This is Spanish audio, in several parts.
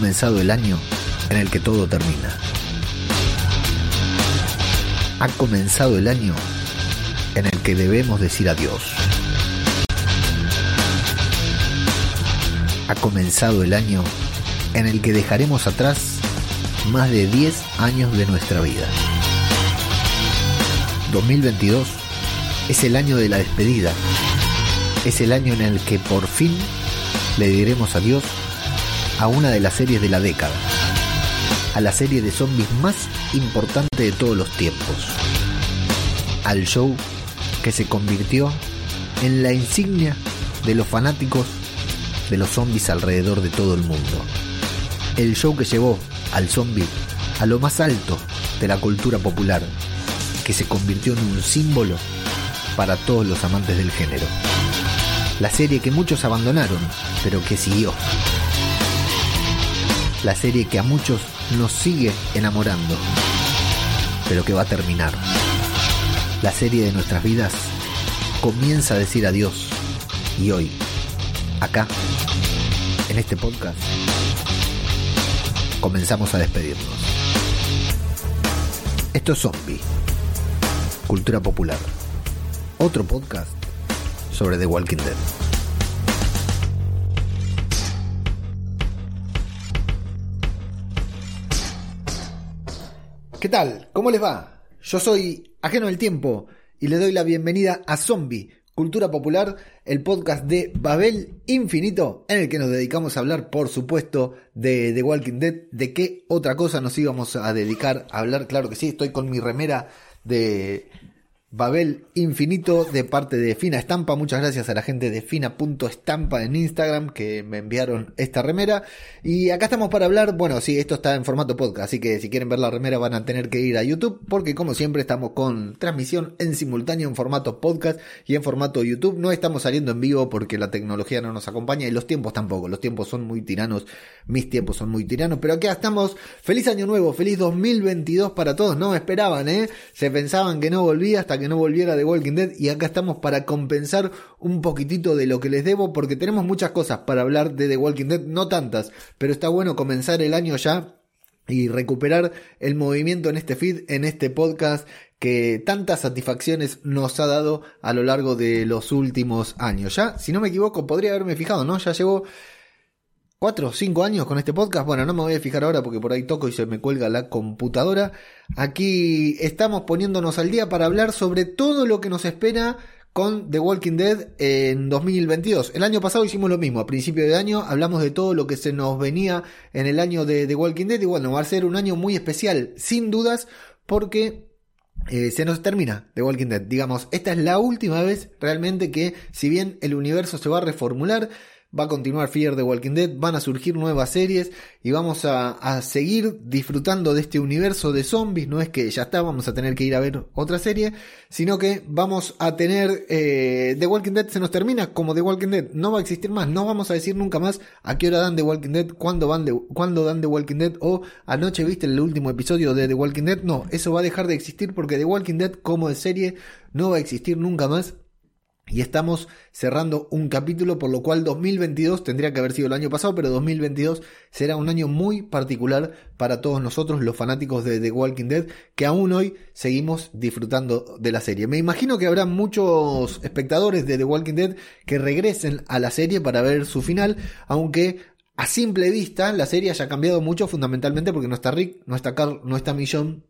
comenzado el año en el que todo termina. Ha comenzado el año en el que debemos decir adiós. Ha comenzado el año en el que dejaremos atrás más de 10 años de nuestra vida. 2022 es el año de la despedida. Es el año en el que por fin le diremos adiós a una de las series de la década, a la serie de zombies más importante de todos los tiempos, al show que se convirtió en la insignia de los fanáticos de los zombies alrededor de todo el mundo. El show que llevó al zombie a lo más alto de la cultura popular, que se convirtió en un símbolo para todos los amantes del género. La serie que muchos abandonaron, pero que siguió la serie que a muchos nos sigue enamorando, pero que va a terminar. La serie de nuestras vidas comienza a decir adiós y hoy, acá, en este podcast, comenzamos a despedirnos. Esto es Zombie, Cultura Popular, otro podcast sobre The Walking Dead. ¿Qué tal? ¿Cómo les va? Yo soy Ajeno del Tiempo y le doy la bienvenida a Zombie, Cultura Popular, el podcast de Babel Infinito, en el que nos dedicamos a hablar, por supuesto, de The Walking Dead. ¿De qué otra cosa nos íbamos a dedicar a hablar? Claro que sí, estoy con mi remera de Babel Infinito de parte de Fina Estampa. Muchas gracias a la gente de Fina.estampa en Instagram que me enviaron esta remera. Y acá estamos para hablar, bueno, sí, esto está en formato podcast, así que si quieren ver la remera van a tener que ir a YouTube porque como siempre estamos con transmisión en simultáneo en formato podcast y en formato YouTube. No estamos saliendo en vivo porque la tecnología no nos acompaña y los tiempos tampoco. Los tiempos son muy tiranos, mis tiempos son muy tiranos, pero acá estamos. Feliz año nuevo, feliz 2022 para todos. No esperaban, ¿eh? Se pensaban que no volvía hasta que no volviera de Walking Dead y acá estamos para compensar un poquitito de lo que les debo porque tenemos muchas cosas para hablar de The Walking Dead, no tantas, pero está bueno comenzar el año ya y recuperar el movimiento en este feed, en este podcast que tantas satisfacciones nos ha dado a lo largo de los últimos años. Ya, si no me equivoco, podría haberme fijado, ¿no? Ya llevo cuatro o cinco años con este podcast. Bueno, no me voy a fijar ahora porque por ahí toco y se me cuelga la computadora. Aquí estamos poniéndonos al día para hablar sobre todo lo que nos espera con The Walking Dead en 2022. El año pasado hicimos lo mismo, a principio de año hablamos de todo lo que se nos venía en el año de The Walking Dead y bueno, va a ser un año muy especial, sin dudas, porque eh, se nos termina The Walking Dead. Digamos, esta es la última vez realmente que, si bien el universo se va a reformular, va a continuar Fear de Walking Dead, van a surgir nuevas series y vamos a, seguir disfrutando de este universo de zombies. No es que ya está, vamos a tener que ir a ver otra serie, sino que vamos a tener eh, The Walking Dead se nos termina como The Walking Dead, no va a existir más, no vamos a decir nunca más a qué hora dan The Walking Dead, cuándo, van de, cuándo dan The Walking Dead o anoche viste el último episodio de The Walking Dead. No, eso va a dejar de existir porque The Walking Dead como de serie no va a existir nunca más y estamos cerrando un capítulo, por lo cual 2022 tendría que haber sido el año pasado, pero 2022 será un año muy particular para todos nosotros, los fanáticos de The Walking Dead, que aún hoy seguimos disfrutando de la serie. Me imagino que habrá muchos espectadores de The Walking Dead que regresen a la serie para ver su final, aunque a simple vista la serie haya cambiado mucho, fundamentalmente porque no está Rick, no está Carl, no está Millón.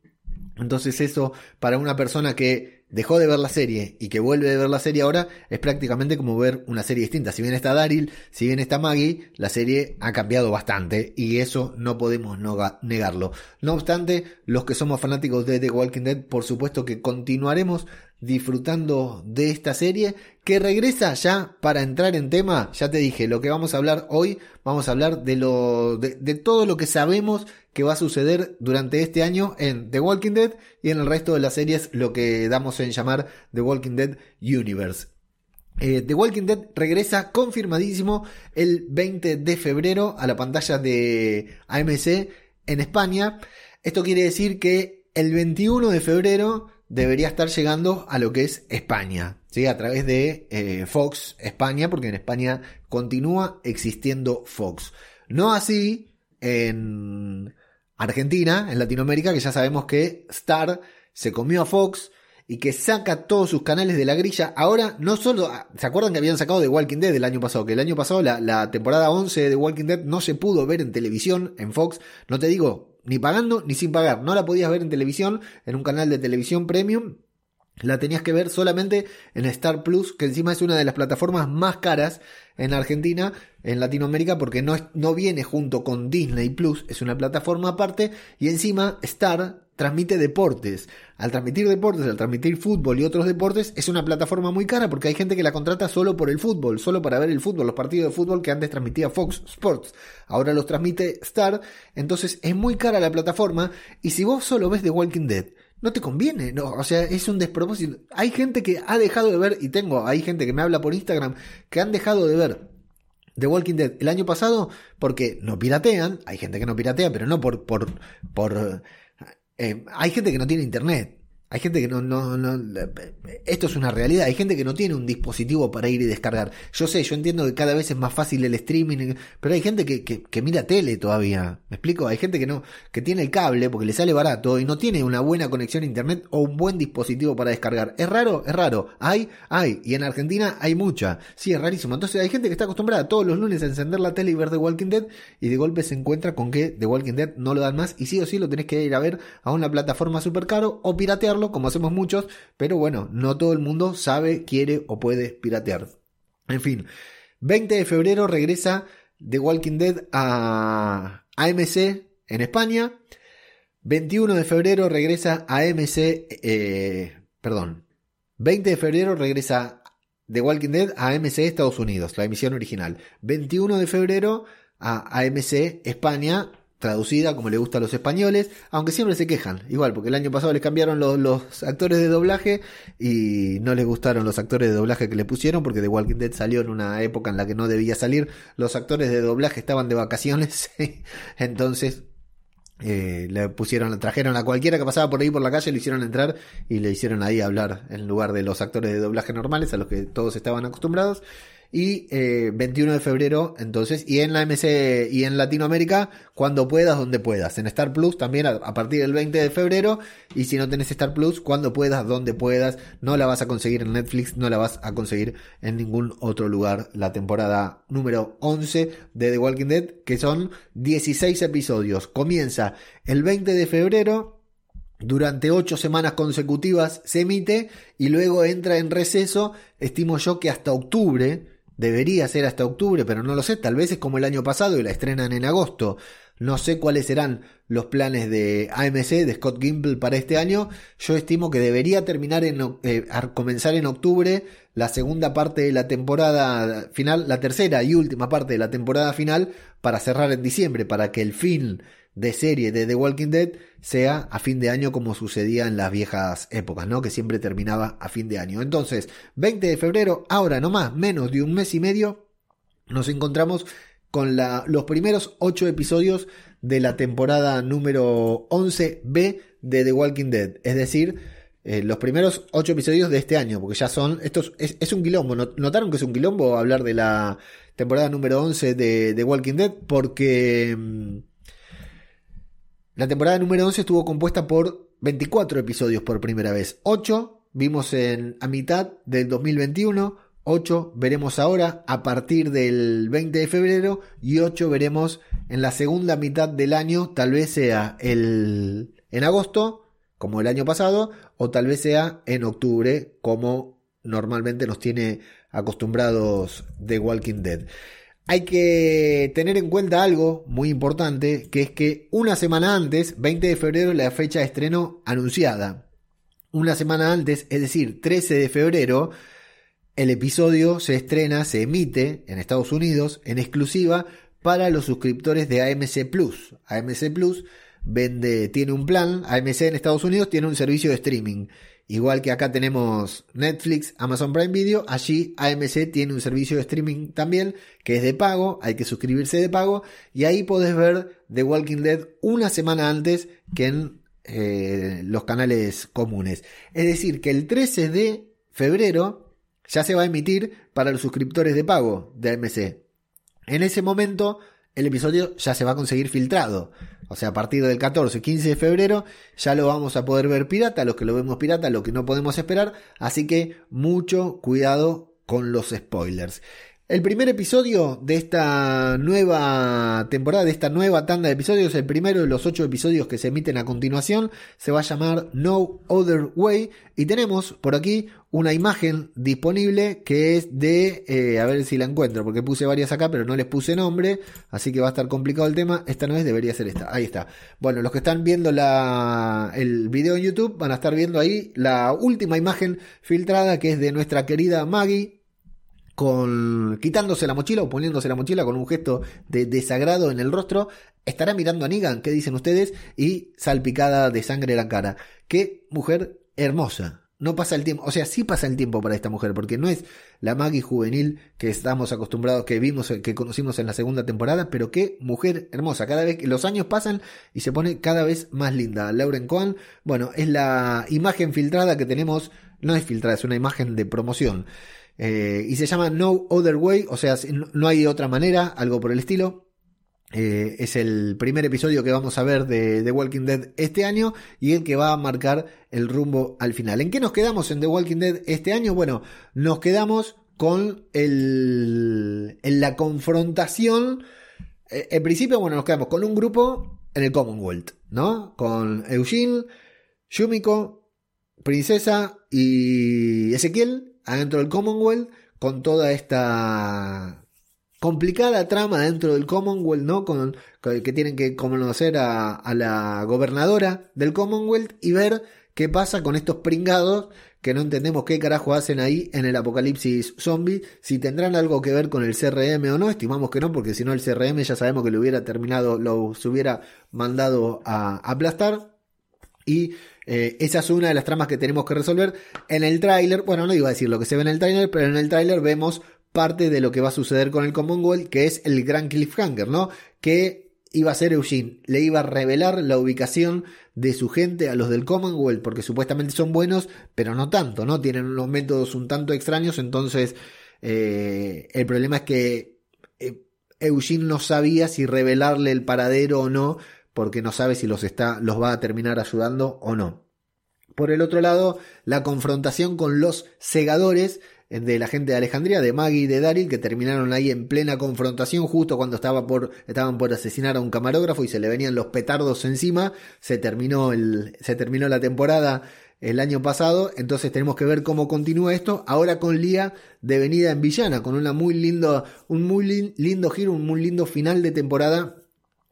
Entonces eso para una persona que dejó de ver la serie y que vuelve a ver la serie ahora, es prácticamente como ver una serie distinta. Si bien está Daryl, si bien está Maggie, la serie ha cambiado bastante y eso no podemos negarlo. No obstante, los que somos fanáticos de The Walking Dead, por supuesto que continuaremos disfrutando de esta serie que regresa ya para entrar en tema. Ya te dije, lo que vamos a hablar hoy, vamos a hablar de lo de, todo lo que sabemos que va a suceder durante este año en The Walking Dead y en el resto de las series, lo que damos en llamar The Walking Dead Universe. Eh, The Walking Dead regresa confirmadísimo el 20 de febrero a la pantalla de AMC en España. Esto quiere decir que el 21 de febrero debería estar llegando a lo que es España, ¿sí? a través de eh, Fox España, porque en España continúa existiendo Fox. No así en Argentina, en Latinoamérica, que ya sabemos que Star se comió a Fox y que saca todos sus canales de la grilla. Ahora, no solo. ¿Se acuerdan que habían sacado The Walking Dead el año pasado? Que el año pasado la, la temporada 11 de The Walking Dead no se pudo ver en televisión, en Fox. No te digo ni pagando ni sin pagar. No la podías ver en televisión, en un canal de televisión premium. La tenías que ver solamente en Star Plus, que encima es una de las plataformas más caras en Argentina, en Latinoamérica, porque no, no viene junto con Disney Plus, es una plataforma aparte, y encima Star transmite deportes. Al transmitir deportes, al transmitir fútbol y otros deportes, es una plataforma muy cara porque hay gente que la contrata solo por el fútbol, solo para ver el fútbol, los partidos de fútbol que antes transmitía Fox Sports. Ahora los transmite Star, entonces es muy cara la plataforma y si vos solo ves The Walking Dead, no te conviene, no, o sea, es un despropósito. Hay gente que ha dejado de ver, y tengo, hay gente que me habla por Instagram, que han dejado de ver The Walking Dead el año pasado porque no piratean, hay gente que no piratea, pero no por, por, por eh, hay gente que no tiene internet. Hay gente que no, no, no, esto es una realidad, hay gente que no tiene un dispositivo para ir y descargar. Yo sé, yo entiendo que cada vez es más fácil el streaming, pero hay gente que, que, que, mira tele todavía. ¿Me explico? Hay gente que no, que tiene el cable porque le sale barato y no tiene una buena conexión a internet o un buen dispositivo para descargar. ¿Es raro? Es raro. Hay, hay. Y en Argentina hay mucha. Sí, es rarísimo. Entonces hay gente que está acostumbrada todos los lunes a encender la tele y ver The Walking Dead y de golpe se encuentra con que The Walking Dead no lo dan más y sí o sí lo tenés que ir a ver a una plataforma super caro o piratearlo como hacemos muchos, pero bueno, no todo el mundo sabe, quiere o puede piratear. En fin, 20 de febrero regresa The Walking Dead a AMC en España. 21 de febrero regresa a AMC, eh, perdón, 20 de febrero regresa The Walking Dead a AMC Estados Unidos, la emisión original. 21 de febrero a AMC España traducida como le gusta a los españoles, aunque siempre se quejan, igual, porque el año pasado les cambiaron los, actores de doblaje y no les gustaron los actores de doblaje que le pusieron, porque The Walking Dead salió en una época en la que no debía salir, los actores de doblaje estaban de vacaciones, entonces eh, le pusieron, trajeron a cualquiera que pasaba por ahí por la calle, le hicieron entrar y le hicieron ahí hablar en lugar de los actores de doblaje normales a los que todos estaban acostumbrados y 21 eh, de febrero entonces y en la MC y en Latinoamérica cuando puedas donde puedas. En Star Plus también a, partir del 20 de febrero y si no tenés Star Plus cuando puedas donde puedas no la vas a conseguir en Netflix no la vas a conseguir en ningún otro lugar. La temporada número 11 de The Walking Dead que son 16 episodios. Comienza el 20 de febrero durante ocho semanas consecutivas se emite y luego entra en receso, estimo yo que hasta octubre, Debería ser hasta octubre, pero no lo sé. Tal vez es como el año pasado y la estrenan en agosto. No sé cuáles serán los planes de AMC, de Scott Gimple para este año. Yo estimo que debería terminar en, eh, comenzar en octubre la segunda parte de la temporada final, la tercera y última parte de la temporada final para cerrar en diciembre, para que el fin de serie de The Walking Dead sea a fin de año como sucedía en las viejas épocas, ¿no? Que siempre terminaba a fin de año. Entonces, 20 de febrero, ahora nomás, menos de un mes y medio, nos encontramos con la, los primeros 8 episodios de la temporada número 11B de The Walking Dead. Es decir, eh, los primeros 8 episodios de este año, porque ya son, estos, es, es, un quilombo. ¿Notaron que es un quilombo hablar de la temporada número 11 de The Walking Dead? Porque mm, la temporada número 11 estuvo compuesta por 24 episodios por primera vez. 8 vimos en, a mitad del 2021, 8 veremos ahora a partir del 20 de febrero y 8 veremos en la segunda mitad del año, tal vez sea el, en agosto, como el año pasado, o tal vez sea en octubre, como normalmente nos tiene acostumbrados The Walking Dead hay que tener en cuenta algo muy importante, que es que una semana antes, 20 de febrero, la fecha de estreno anunciada. Una semana antes, es decir, 13 de febrero, el episodio se estrena, se emite en Estados Unidos en exclusiva para los suscriptores de AMC Plus. AMC Plus vende, tiene un plan, AMC en Estados Unidos tiene un servicio de streaming Igual que acá tenemos Netflix, Amazon Prime Video, allí AMC tiene un servicio de streaming también que es de pago, hay que suscribirse de pago y ahí podés ver The Walking Dead una semana antes que en eh, los canales comunes. Es decir, que el 13 de febrero ya se va a emitir para los suscriptores de pago de AMC. En ese momento el episodio ya se va a conseguir filtrado. O sea, a partir del 14, 15 de febrero ya lo vamos a poder ver pirata, los que lo vemos pirata, lo que no podemos esperar. Así que mucho cuidado con los spoilers. El primer episodio de esta nueva temporada, de esta nueva tanda de episodios, el primero de los ocho episodios que se emiten a continuación, se va a llamar No Other Way. Y tenemos por aquí una imagen disponible que es de, eh, a ver si la encuentro, porque puse varias acá, pero no les puse nombre, así que va a estar complicado el tema. Esta no es, debería ser esta. Ahí está. Bueno, los que están viendo el video en YouTube van a estar viendo ahí la última imagen filtrada que es de nuestra querida Maggie con quitándose la mochila o poniéndose la mochila con un gesto de desagrado en el rostro, estará mirando a Negan, ¿qué dicen ustedes? Y salpicada de sangre la cara. Qué mujer hermosa. No pasa el tiempo, o sea, sí pasa el tiempo para esta mujer, porque no es la Maggie juvenil que estamos acostumbrados, que vimos, que conocimos en la segunda temporada, pero qué mujer hermosa. Cada vez que los años pasan y se pone cada vez más linda. Lauren Cohen, bueno, es la imagen filtrada que tenemos, no es filtrada, es una imagen de promoción eh, y se llama No Other Way, o sea, no hay otra manera, algo por el estilo. Eh, es el primer episodio que vamos a ver de The Walking Dead este año y el que va a marcar el rumbo al final. ¿En qué nos quedamos en The Walking Dead este año? Bueno, nos quedamos con la confrontación. Eh, en principio, bueno, nos quedamos con un grupo en el Commonwealth, ¿no? Con Eugene, Yumiko, Princesa y Ezequiel adentro del Commonwealth con toda esta complicada trama dentro del Commonwealth, ¿no? Con, que tienen que conocer a, la gobernadora del Commonwealth y ver qué pasa con estos pringados que no entendemos qué carajo hacen ahí en el apocalipsis zombie, si tendrán algo que ver con el CRM o no, estimamos que no, porque si no el CRM ya sabemos que lo hubiera terminado, lo hubiera mandado a aplastar. Y eh, esa es una de las tramas que tenemos que resolver. En el tráiler, bueno, no iba a decir lo que se ve en el tráiler, pero en el tráiler vemos parte de lo que va a suceder con el Commonwealth, que es el gran cliffhanger, ¿no? Que iba a ser Eugene, le iba a revelar la ubicación de su gente a los del Commonwealth, porque supuestamente son buenos, pero no tanto, ¿no? Tienen unos métodos un tanto extraños, entonces eh, el problema es que eh, Eugene no sabía si revelarle el paradero o no porque no sabe si los, está, los va a terminar ayudando o no. Por el otro lado, la confrontación con los segadores de la gente de Alejandría, de Maggie y de Daryl, que terminaron ahí en plena confrontación justo cuando estaba por, estaban por asesinar a un camarógrafo y se le venían los petardos encima. Se terminó, el, se terminó la temporada el año pasado, entonces tenemos que ver cómo continúa esto. Ahora con Lía devenida en villana, con una muy lindo, un muy lindo giro, un muy lindo final de temporada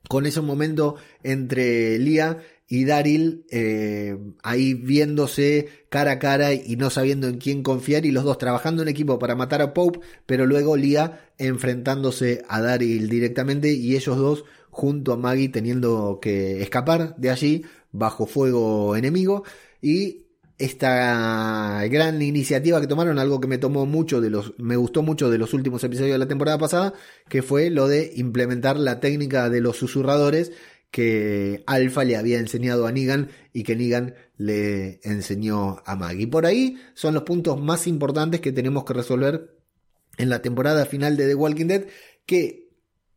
con ese momento entre Lía y Daryl eh, ahí viéndose cara a cara y no sabiendo en quién confiar y los dos trabajando en equipo para matar a Pope, pero luego Lía enfrentándose a Daryl directamente y ellos dos junto a Maggie teniendo que escapar de allí bajo fuego enemigo. Y esta gran iniciativa que tomaron, algo que me tomó mucho de los, me gustó mucho de los últimos episodios de la temporada pasada, que fue lo de implementar la técnica de los susurradores que Alpha le había enseñado a Negan y que Negan le enseñó a Maggie. Por ahí son los puntos más importantes que tenemos que resolver en la temporada final de The Walking Dead, que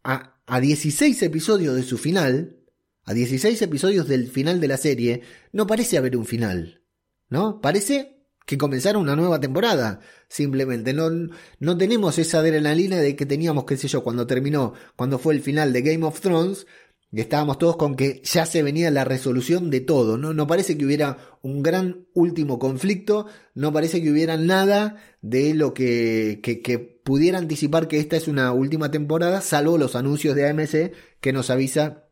a, a 16 episodios de su final, a 16 episodios del final de la serie, no parece haber un final. ¿No? Parece que comenzaron una nueva temporada. Simplemente no, no tenemos esa adrenalina de que teníamos, qué sé yo, cuando terminó, cuando fue el final de Game of Thrones, estábamos todos con que ya se venía la resolución de todo, ¿no? No parece que hubiera un gran último conflicto, no parece que hubiera nada de lo que, que, que pudiera anticipar que esta es una última temporada, salvo los anuncios de AMC que nos avisa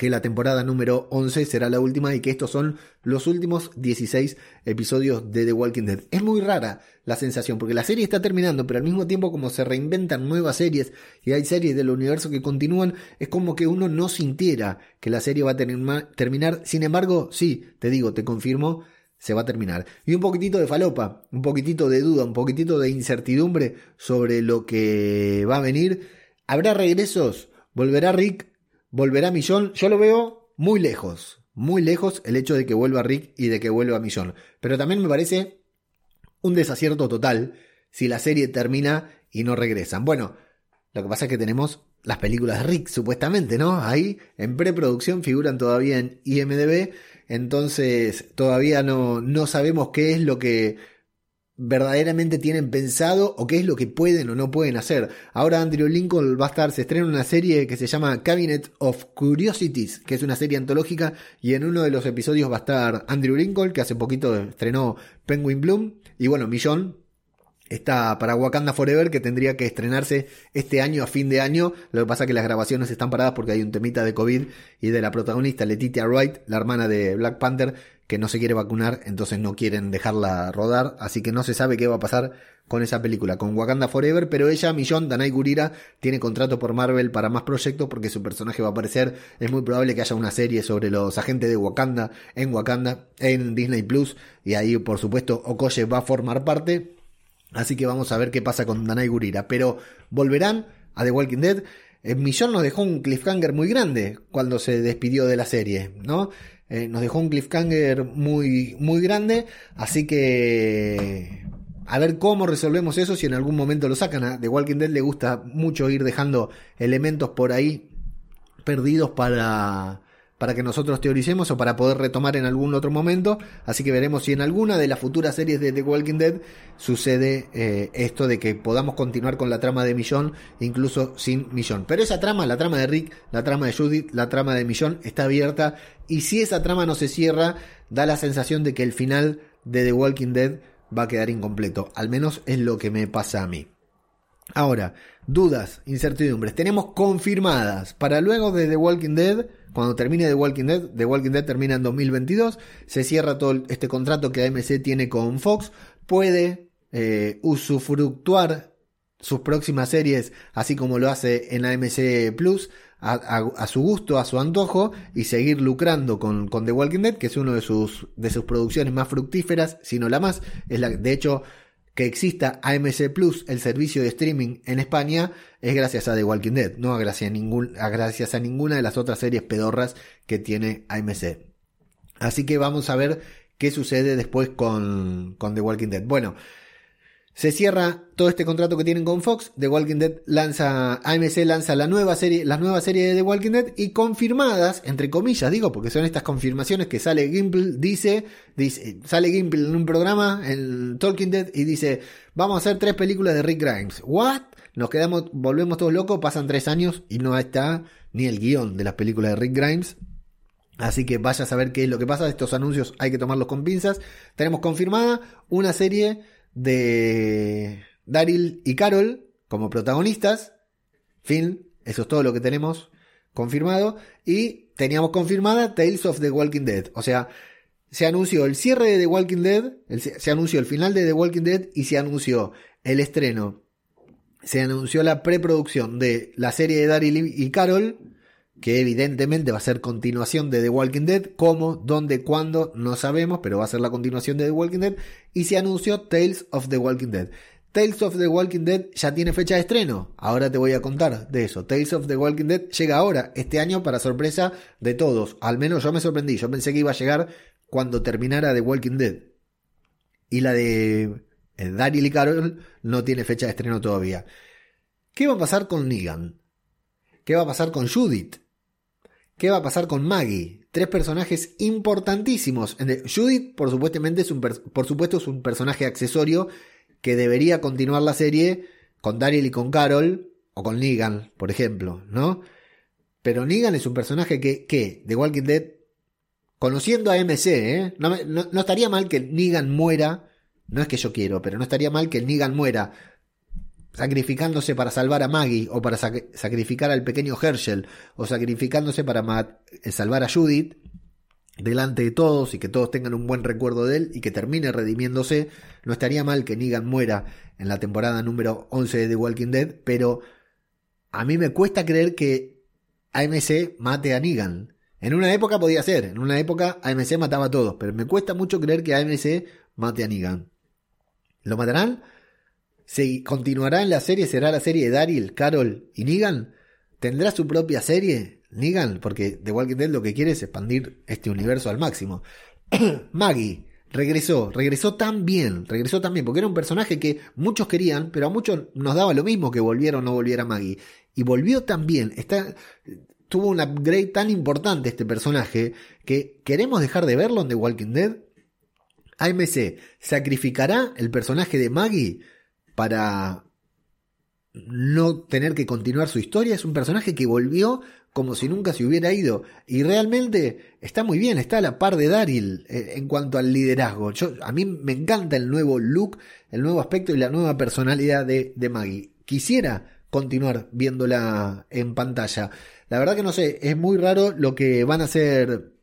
que la temporada número 11 será la última y que estos son los últimos 16 episodios de The Walking Dead. Es muy rara la sensación porque la serie está terminando, pero al mismo tiempo como se reinventan nuevas series y hay series del universo que continúan, es como que uno no sintiera que la serie va a terminar. Sin embargo, sí, te digo, te confirmo, se va a terminar. Y un poquitito de falopa, un poquitito de duda, un poquitito de incertidumbre sobre lo que va a venir. ¿Habrá regresos? ¿Volverá Rick? ¿Volverá Millón? Yo lo veo muy lejos, muy lejos el hecho de que vuelva Rick y de que vuelva Millón. Pero también me parece un desacierto total si la serie termina y no regresan. Bueno, lo que pasa es que tenemos las películas de Rick, supuestamente, ¿no? Ahí en preproducción figuran todavía en IMDB, entonces todavía no, no sabemos qué es lo que verdaderamente tienen pensado o qué es lo que pueden o no pueden hacer. Ahora Andrew Lincoln va a estar, se estrena una serie que se llama Cabinet of Curiosities, que es una serie antológica y en uno de los episodios va a estar Andrew Lincoln, que hace poquito estrenó Penguin Bloom, y bueno, Millón, está para Wakanda Forever que tendría que estrenarse este año a fin de año. Lo que pasa es que las grabaciones están paradas porque hay un temita de COVID y de la protagonista Letitia Wright, la hermana de Black Panther, que no se quiere vacunar, entonces no quieren dejarla rodar, así que no se sabe qué va a pasar con esa película, con Wakanda Forever, pero ella, Millón, Danai Gurira, tiene contrato por Marvel para más proyectos porque su personaje va a aparecer, es muy probable que haya una serie sobre los agentes de Wakanda en Wakanda, en Disney Plus, y ahí por supuesto Okoye va a formar parte, así que vamos a ver qué pasa con Danai Gurira, pero volverán a The Walking Dead, eh, Millón nos dejó un cliffhanger muy grande cuando se despidió de la serie, ¿no? Eh, nos dejó un cliffhanger muy, muy grande, así que a ver cómo resolvemos eso si en algún momento lo sacan. A The Walking Dead le gusta mucho ir dejando elementos por ahí perdidos para, para que nosotros teoricemos o para poder retomar en algún otro momento. Así que veremos si en alguna de las futuras series de The Walking Dead sucede eh, esto de que podamos continuar con la trama de Millón, incluso sin Millón. Pero esa trama, la trama de Rick, la trama de Judith, la trama de Millón, está abierta. Y si esa trama no se cierra, da la sensación de que el final de The Walking Dead va a quedar incompleto. Al menos es lo que me pasa a mí. Ahora, dudas, incertidumbres. Tenemos confirmadas para luego de The Walking Dead cuando termine The Walking Dead, The Walking Dead termina en 2022, se cierra todo este contrato que AMC tiene con Fox, puede eh, usufructuar sus próximas series, así como lo hace en AMC Plus, a, su gusto, a su antojo, y seguir lucrando con, con The Walking Dead, que es una de sus, de sus producciones más fructíferas, si no la más. Es la, de hecho, que exista AMC Plus, el servicio de streaming en España, es gracias a The Walking Dead, no gracias a, ningún, gracias a ninguna de las otras series pedorras que tiene AMC. Así que vamos a ver qué sucede después con, con The Walking Dead. Bueno, se cierra todo este contrato que tienen con Fox. The Walking Dead lanza, AMC lanza la nueva serie, la nueva serie de The Walking Dead y confirmadas, entre comillas, digo, porque son estas confirmaciones que sale Gimple, dice, dice, sale Gimple en un programa, en Talking Dead, y dice, vamos a hacer tres películas de Rick Grimes. ¿What? Nos quedamos, volvemos todos locos, pasan tres años y no está ni el guion de las películas de Rick Grimes. Así que vaya a saber qué es lo que pasa. Estos anuncios hay que tomarlos con pinzas. Tenemos confirmada una serie de Daryl y Carol como protagonistas. Fin, eso es todo lo que tenemos confirmado. Y teníamos confirmada Tales of the Walking Dead. O sea, se anunció el cierre de The Walking Dead, se anunció el final de The Walking Dead y se anunció el estreno. Se anunció la preproducción de la serie de Daryl y Carol que evidentemente va a ser continuación de The Walking Dead, cómo, dónde, cuándo, no sabemos, pero va a ser la continuación de The Walking Dead, y se anunció Tales of the Walking Dead. Tales of the Walking Dead ya tiene fecha de estreno, ahora te voy a contar de eso. Tales of the Walking Dead llega ahora, este año, para sorpresa de todos, al menos yo me sorprendí, yo pensé que iba a llegar cuando terminara The Walking Dead. Y la de eh, Daryl y Carol no tiene fecha de estreno todavía. ¿Qué va a pasar con Negan? ¿Qué va a pasar con Judith? ¿Qué va a pasar con Maggie? Tres personajes importantísimos. Judith, por, es un por supuesto, es un personaje accesorio que debería continuar la serie con Daryl y con Carol, o con Negan, por ejemplo, ¿no? Pero Negan es un personaje que, que de Walking Dead, conociendo a MC, ¿eh? no, no, estaría mal que Negan muera, no es que yo quiero, pero no estaría mal que Negan muera sacrificándose para salvar a Maggie o para sacrificar al pequeño Herschel o sacrificándose para eh, salvar a Judith delante de todos y que todos tengan un buen recuerdo de él y que termine redimiéndose, no estaría mal que Negan muera en la temporada número 11 de The Walking Dead, pero a mí me cuesta creer que AMC mate a Negan. En una época podía ser, en una época AMC mataba a todos, pero me cuesta mucho creer que AMC mate a Negan. ¿Lo matarán? ¿Se continuará en la serie? ¿Será la serie de Daryl, Carol y Negan? ¿Tendrá su propia serie? Negan, porque The Walking Dead lo que quiere es expandir este universo al máximo. Maggie regresó, regresó tan bien, regresó tan bien, porque era un personaje que muchos querían, pero a muchos nos daba lo mismo que volviera o no volviera Maggie. y volvió tan bien, está, tuvo un upgrade tan importante este personaje que queremos dejar de verlo en The Walking Dead. AMC sacrificará el personaje de Maggie para no tener que continuar su historia. Es un personaje que volvió como si nunca se hubiera ido. Y realmente está muy bien, está a la par de Daryl eh, en cuanto al liderazgo. Yo, a mí me encanta el nuevo look, el nuevo aspecto y la nueva personalidad de, de Maggie. Quisiera continuar viéndola en pantalla. La verdad que no sé, es muy raro lo que van a hacer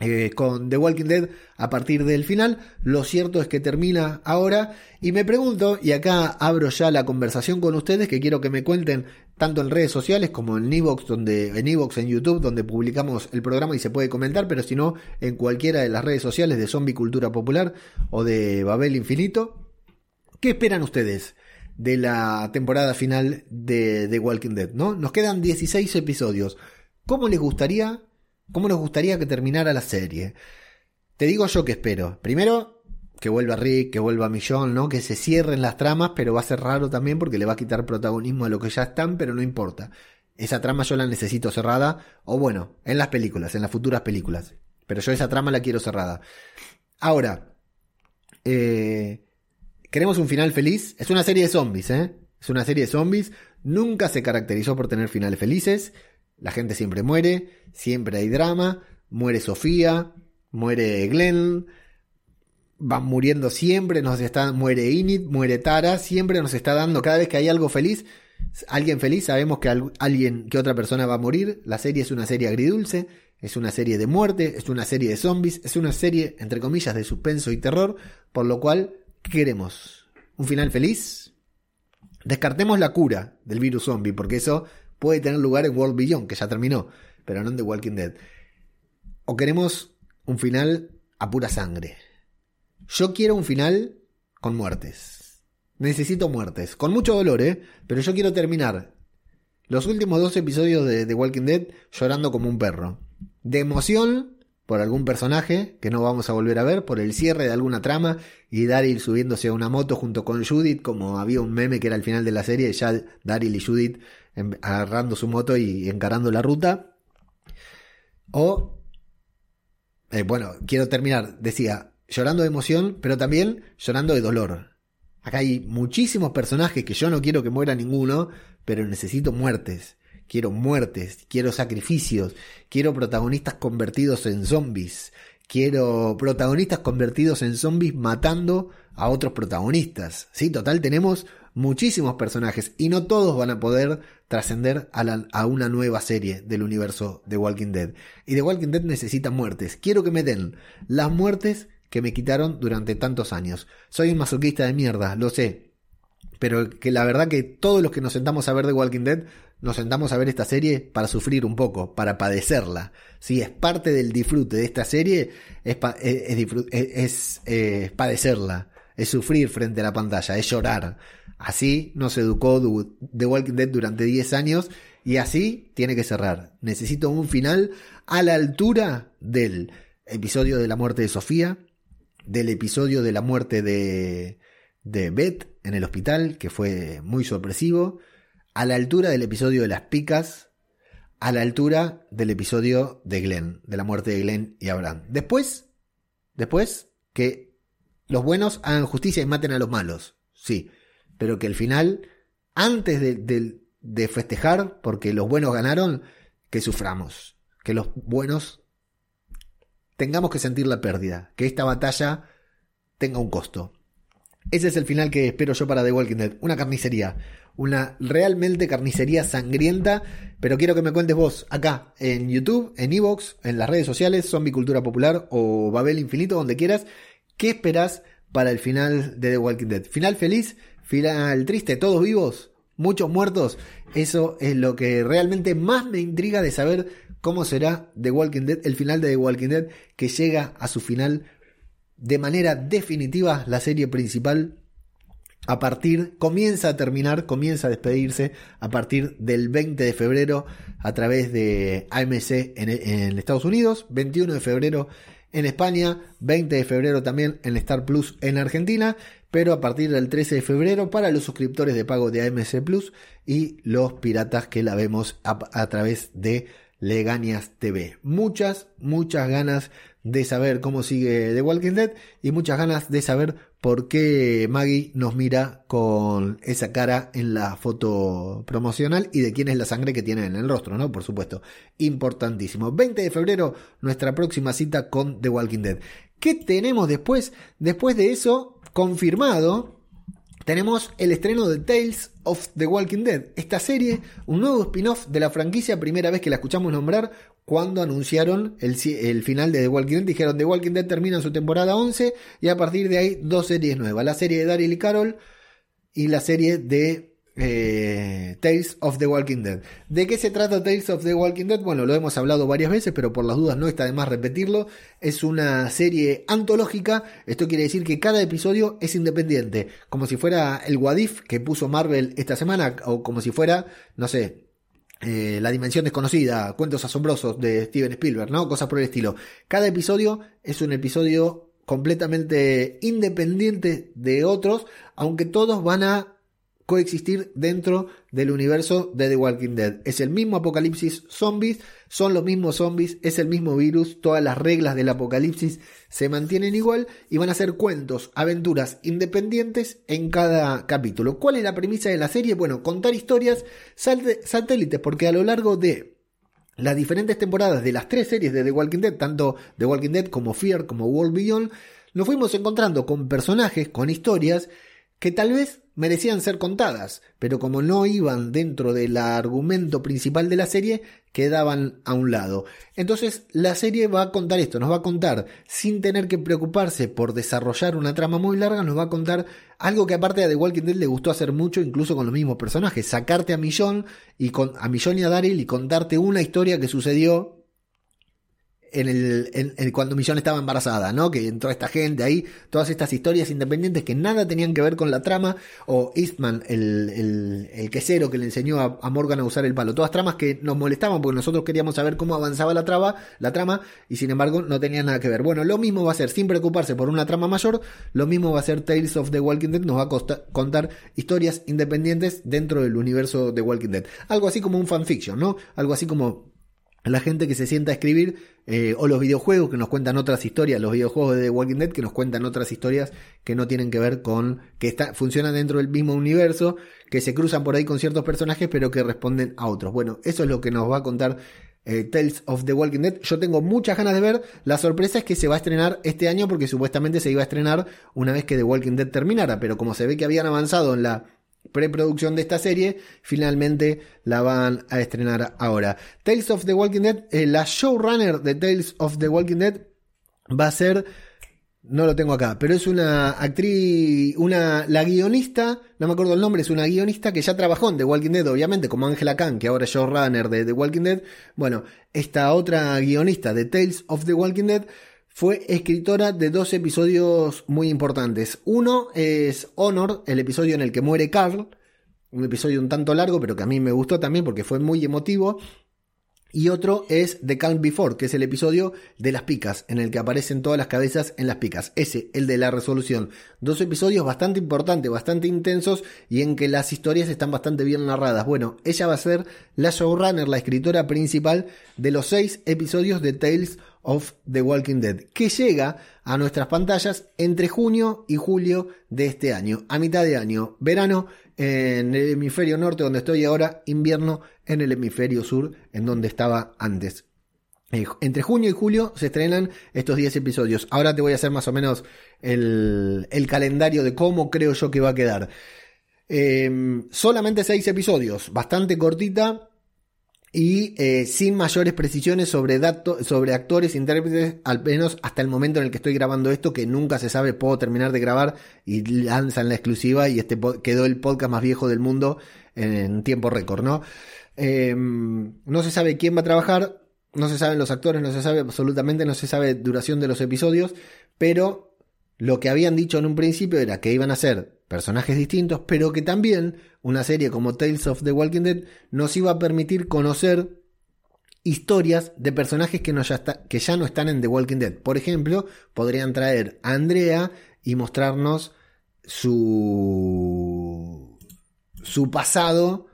eh, con The Walking Dead a partir del final. Lo cierto es que termina ahora y me pregunto, y acá abro ya la conversación con ustedes, que quiero que me cuenten tanto en redes sociales como en Evox, donde, en en YouTube, donde publicamos el programa y se puede comentar, pero si no, en cualquiera de las redes sociales de Zombie Cultura Popular o de Babel Infinito. ¿Qué esperan ustedes? de la temporada final de The Walking Dead, ¿no? Nos quedan 16 episodios. ¿Cómo les gustaría, cómo nos gustaría que terminara la serie? Te digo yo que espero. Primero, que vuelva Rick, que vuelva Millón, ¿no? Que se cierren las tramas, pero va a ser raro también porque le va a quitar protagonismo a lo que ya están, pero no importa. Esa trama yo la necesito cerrada, o bueno, en las películas, en las futuras películas. Pero yo esa trama la quiero cerrada. Ahora, eh, Queremos un final feliz. Es una serie de zombies, ¿eh? Es una serie de zombies. Nunca se caracterizó por tener finales felices. La gente siempre muere, siempre hay drama. Muere Sofía, muere Glenn. Van muriendo siempre, nos está, muere Init, muere Tara, siempre nos está dando, cada vez que hay algo feliz, alguien feliz, sabemos que alguien, que otra persona va a morir. La serie es una serie agridulce, es una serie de muerte, es una serie de zombies, es una serie, entre comillas, de suspenso y terror, por lo cual ¿Qué queremos? ¿Un final feliz? Descartemos la cura del virus zombie, porque eso puede tener lugar en World Beyond, que ya terminó, pero no en The Walking Dead. ¿O queremos un final a pura sangre? Yo quiero un final con muertes. Necesito muertes. Con mucho dolor, ¿eh? Pero yo quiero terminar los últimos dos episodios de The Walking Dead llorando como un perro. De emoción por algún personaje que no vamos a volver a ver, por el cierre de alguna trama y Daryl subiéndose a una moto junto con Judith, como había un meme que era el final de la serie, ya Daryl y Judith agarrando su moto y encarando la ruta. O, eh, bueno, quiero terminar, decía, llorando de emoción, pero también llorando de dolor. Acá hay muchísimos personajes que yo no quiero que muera ninguno, pero necesito muertes quiero muertes, quiero sacrificios, quiero protagonistas convertidos en zombies, quiero protagonistas convertidos en zombies matando a otros protagonistas. Sí, total, tenemos muchísimos personajes y no todos van a poder trascender a, una nueva serie del universo de Walking Dead. Y de Walking Dead necesita muertes. Quiero que me den las muertes que me quitaron durante tantos años. Soy un masoquista de mierda, lo sé. Pero que la verdad que todos los que nos sentamos a ver de Walking Dead nos sentamos a ver esta serie para sufrir un poco, para padecerla. Si es parte del disfrute de esta serie, es, es, es, padecerla, es sufrir frente a la pantalla, es llorar. Así nos educó The Walking Dead durante 10 años y así tiene que cerrar. Necesito un final a la altura del episodio de la muerte de Sofía, del episodio de la muerte de, de Beth en el hospital, que fue muy sorpresivo a la altura del episodio de las picas, a la altura del episodio de Glenn, de la muerte de Glenn y Abraham. Después, después que los buenos hagan justicia y maten a los malos, sí, pero que el final, antes de, de festejar, porque los buenos ganaron, que suframos, que los buenos tengamos que sentir la pérdida, que esta batalla tenga un costo. Ese es el final que espero yo para The Walking Dead. Una carnicería una realmente carnicería sangrienta. Pero quiero que me cuentes vos acá en YouTube, en Evox, en las redes sociales, Zombie Cultura Popular o Babel Infinito, donde quieras. ¿Qué esperás para el final de The Walking Dead? ¿Final feliz? ¿Final triste? ¿Todos vivos? ¿Muchos muertos? Eso es lo que realmente más me intriga de saber cómo será The Walking Dead, el final de The Walking Dead, que llega a su final de manera definitiva la serie principal a partir, comienza a terminar, comienza a despedirse a partir del 20 de febrero a través de AMC en, Estados Unidos, 21 de febrero en España, 20 de febrero también en Star Plus en Argentina, pero a partir del 13 de febrero para los suscriptores de pago de AMC Plus y los piratas que la vemos a, través de Legañas TV. Muchas, muchas ganas de saber cómo sigue The Walking Dead y muchas ganas de saber por qué Maggie nos mira con esa cara en la foto promocional y de quién es la sangre que tiene en el rostro, ¿no? Por supuesto, importantísimo. 20 de febrero, nuestra próxima cita con The Walking Dead. ¿Qué tenemos después? Después de eso, confirmado, tenemos el estreno de Tales of the Walking Dead. Esta serie, un nuevo spin-off de la franquicia, primera vez que la escuchamos nombrar cuando anunciaron el, el, final de The Walking Dead. Dijeron The Walking Dead termina su temporada 11 y a partir de ahí dos series nuevas. La serie de Daryl y Carol y la serie de eh, Tales of the Walking Dead. ¿De qué se trata Tales of the Walking Dead? Bueno, lo hemos hablado varias veces, pero por las dudas no está de más repetirlo. Es una serie antológica. Esto quiere decir que cada episodio es independiente, como si fuera el Wadif que puso Marvel esta semana, o como si fuera, no sé, eh, La Dimensión Desconocida, Cuentos Asombrosos de Steven Spielberg, ¿no? Cosas por el estilo. Cada episodio es un episodio completamente independiente de otros, aunque todos van a coexistir dentro del universo de The Walking Dead. Es el mismo apocalipsis zombies, son los mismos zombies, es el mismo virus, todas las reglas del apocalipsis se mantienen igual y van a ser cuentos, aventuras independientes en cada capítulo. ¿Cuál es la premisa de la serie? Bueno, contar historias satélites, porque a lo largo de las diferentes temporadas de las tres series de The Walking Dead, tanto The Walking Dead como Fear como World Beyond, nos fuimos encontrando con personajes, con historias que tal vez merecían ser contadas, pero como no iban dentro del argumento principal de la serie, quedaban a un lado. Entonces la serie va a contar esto, nos va a contar, sin tener que preocuparse por desarrollar una trama muy larga, nos va a contar algo que aparte a The Walking Dead le gustó hacer mucho, incluso con los mismos personajes, sacarte a Millón y con, a Millón y a Daryl y contarte una historia que sucedió en el, cuando Millón estaba embarazada, ¿no? Que entró esta gente ahí, todas estas historias independientes que nada tenían que ver con la trama, o Eastman, el, el, el quesero que le enseñó a, Morgan a usar el palo, todas tramas que nos molestaban porque nosotros queríamos saber cómo avanzaba la trama, la trama, y sin embargo no tenían nada que ver. Bueno, lo mismo va a ser, sin preocuparse por una trama mayor, lo mismo va a ser Tales of the Walking Dead, nos va a contar historias independientes dentro del universo de Walking Dead. Algo así como un fanfiction, ¿no? Algo así como la gente que se sienta a escribir, eh, o los videojuegos que nos cuentan otras historias, los videojuegos de The Walking Dead que nos cuentan otras historias que no tienen que ver con, que está, funcionan dentro del mismo universo, que se cruzan por ahí con ciertos personajes, pero que responden a otros. Bueno, eso es lo que nos va a contar eh, Tales of the Walking Dead. Yo tengo muchas ganas de ver. La sorpresa es que se va a estrenar este año porque supuestamente se iba a estrenar una vez que The Walking Dead terminara, pero como se ve que habían avanzado en la preproducción de esta serie, finalmente la van a estrenar ahora. Tales of the Walking Dead, eh, la showrunner de Tales of the Walking Dead va a ser, no lo tengo acá, pero es una actriz, una, la guionista, no me acuerdo el nombre, es una guionista que ya trabajó en The Walking Dead, obviamente, como Angela Khan, que ahora es showrunner de The Walking Dead. Bueno, esta otra guionista de Tales of the Walking Dead fue escritora de dos episodios muy importantes. Uno es Honor, el episodio en el que muere Carl, un episodio un tanto largo, pero que a mí me gustó también porque fue muy emotivo. Y otro es The Calm Before, que es el episodio de las picas, en el que aparecen todas las cabezas en las picas. Ese, el de la resolución. Dos episodios bastante importantes, bastante intensos y en que las historias están bastante bien narradas. Bueno, ella va a ser la showrunner, la escritora principal de los seis episodios de Tales of the Walking Dead, que llega a nuestras pantallas entre junio y julio de este año, a mitad de año, verano en el hemisferio norte donde estoy ahora, invierno en el hemisferio sur en donde estaba antes. Eh, entre junio y julio se estrenan estos 10 episodios. Ahora te voy a hacer más o menos el, calendario de cómo creo yo que va a quedar. Em, solamente 6 episodios, bastante cortita y eh, sin mayores precisiones sobre, datos, sobre actores, intérpretes, al menos hasta el momento en el que estoy grabando esto, que nunca se sabe, puedo terminar de grabar y lanzan la exclusiva y este quedó el podcast más viejo del mundo en, tiempo récord, ¿no? Em, no se sabe quién va a trabajar, no se saben los actores, no se sabe absolutamente, no se sabe duración de los episodios, pero lo que habían dicho en un principio era que iban a ser personajes distintos, pero que también una serie como Tales of the Walking Dead nos iba a permitir conocer historias de personajes que, ya que ya no están en The Walking Dead. Por ejemplo, podrían traer a Andrea y mostrarnos su, su pasado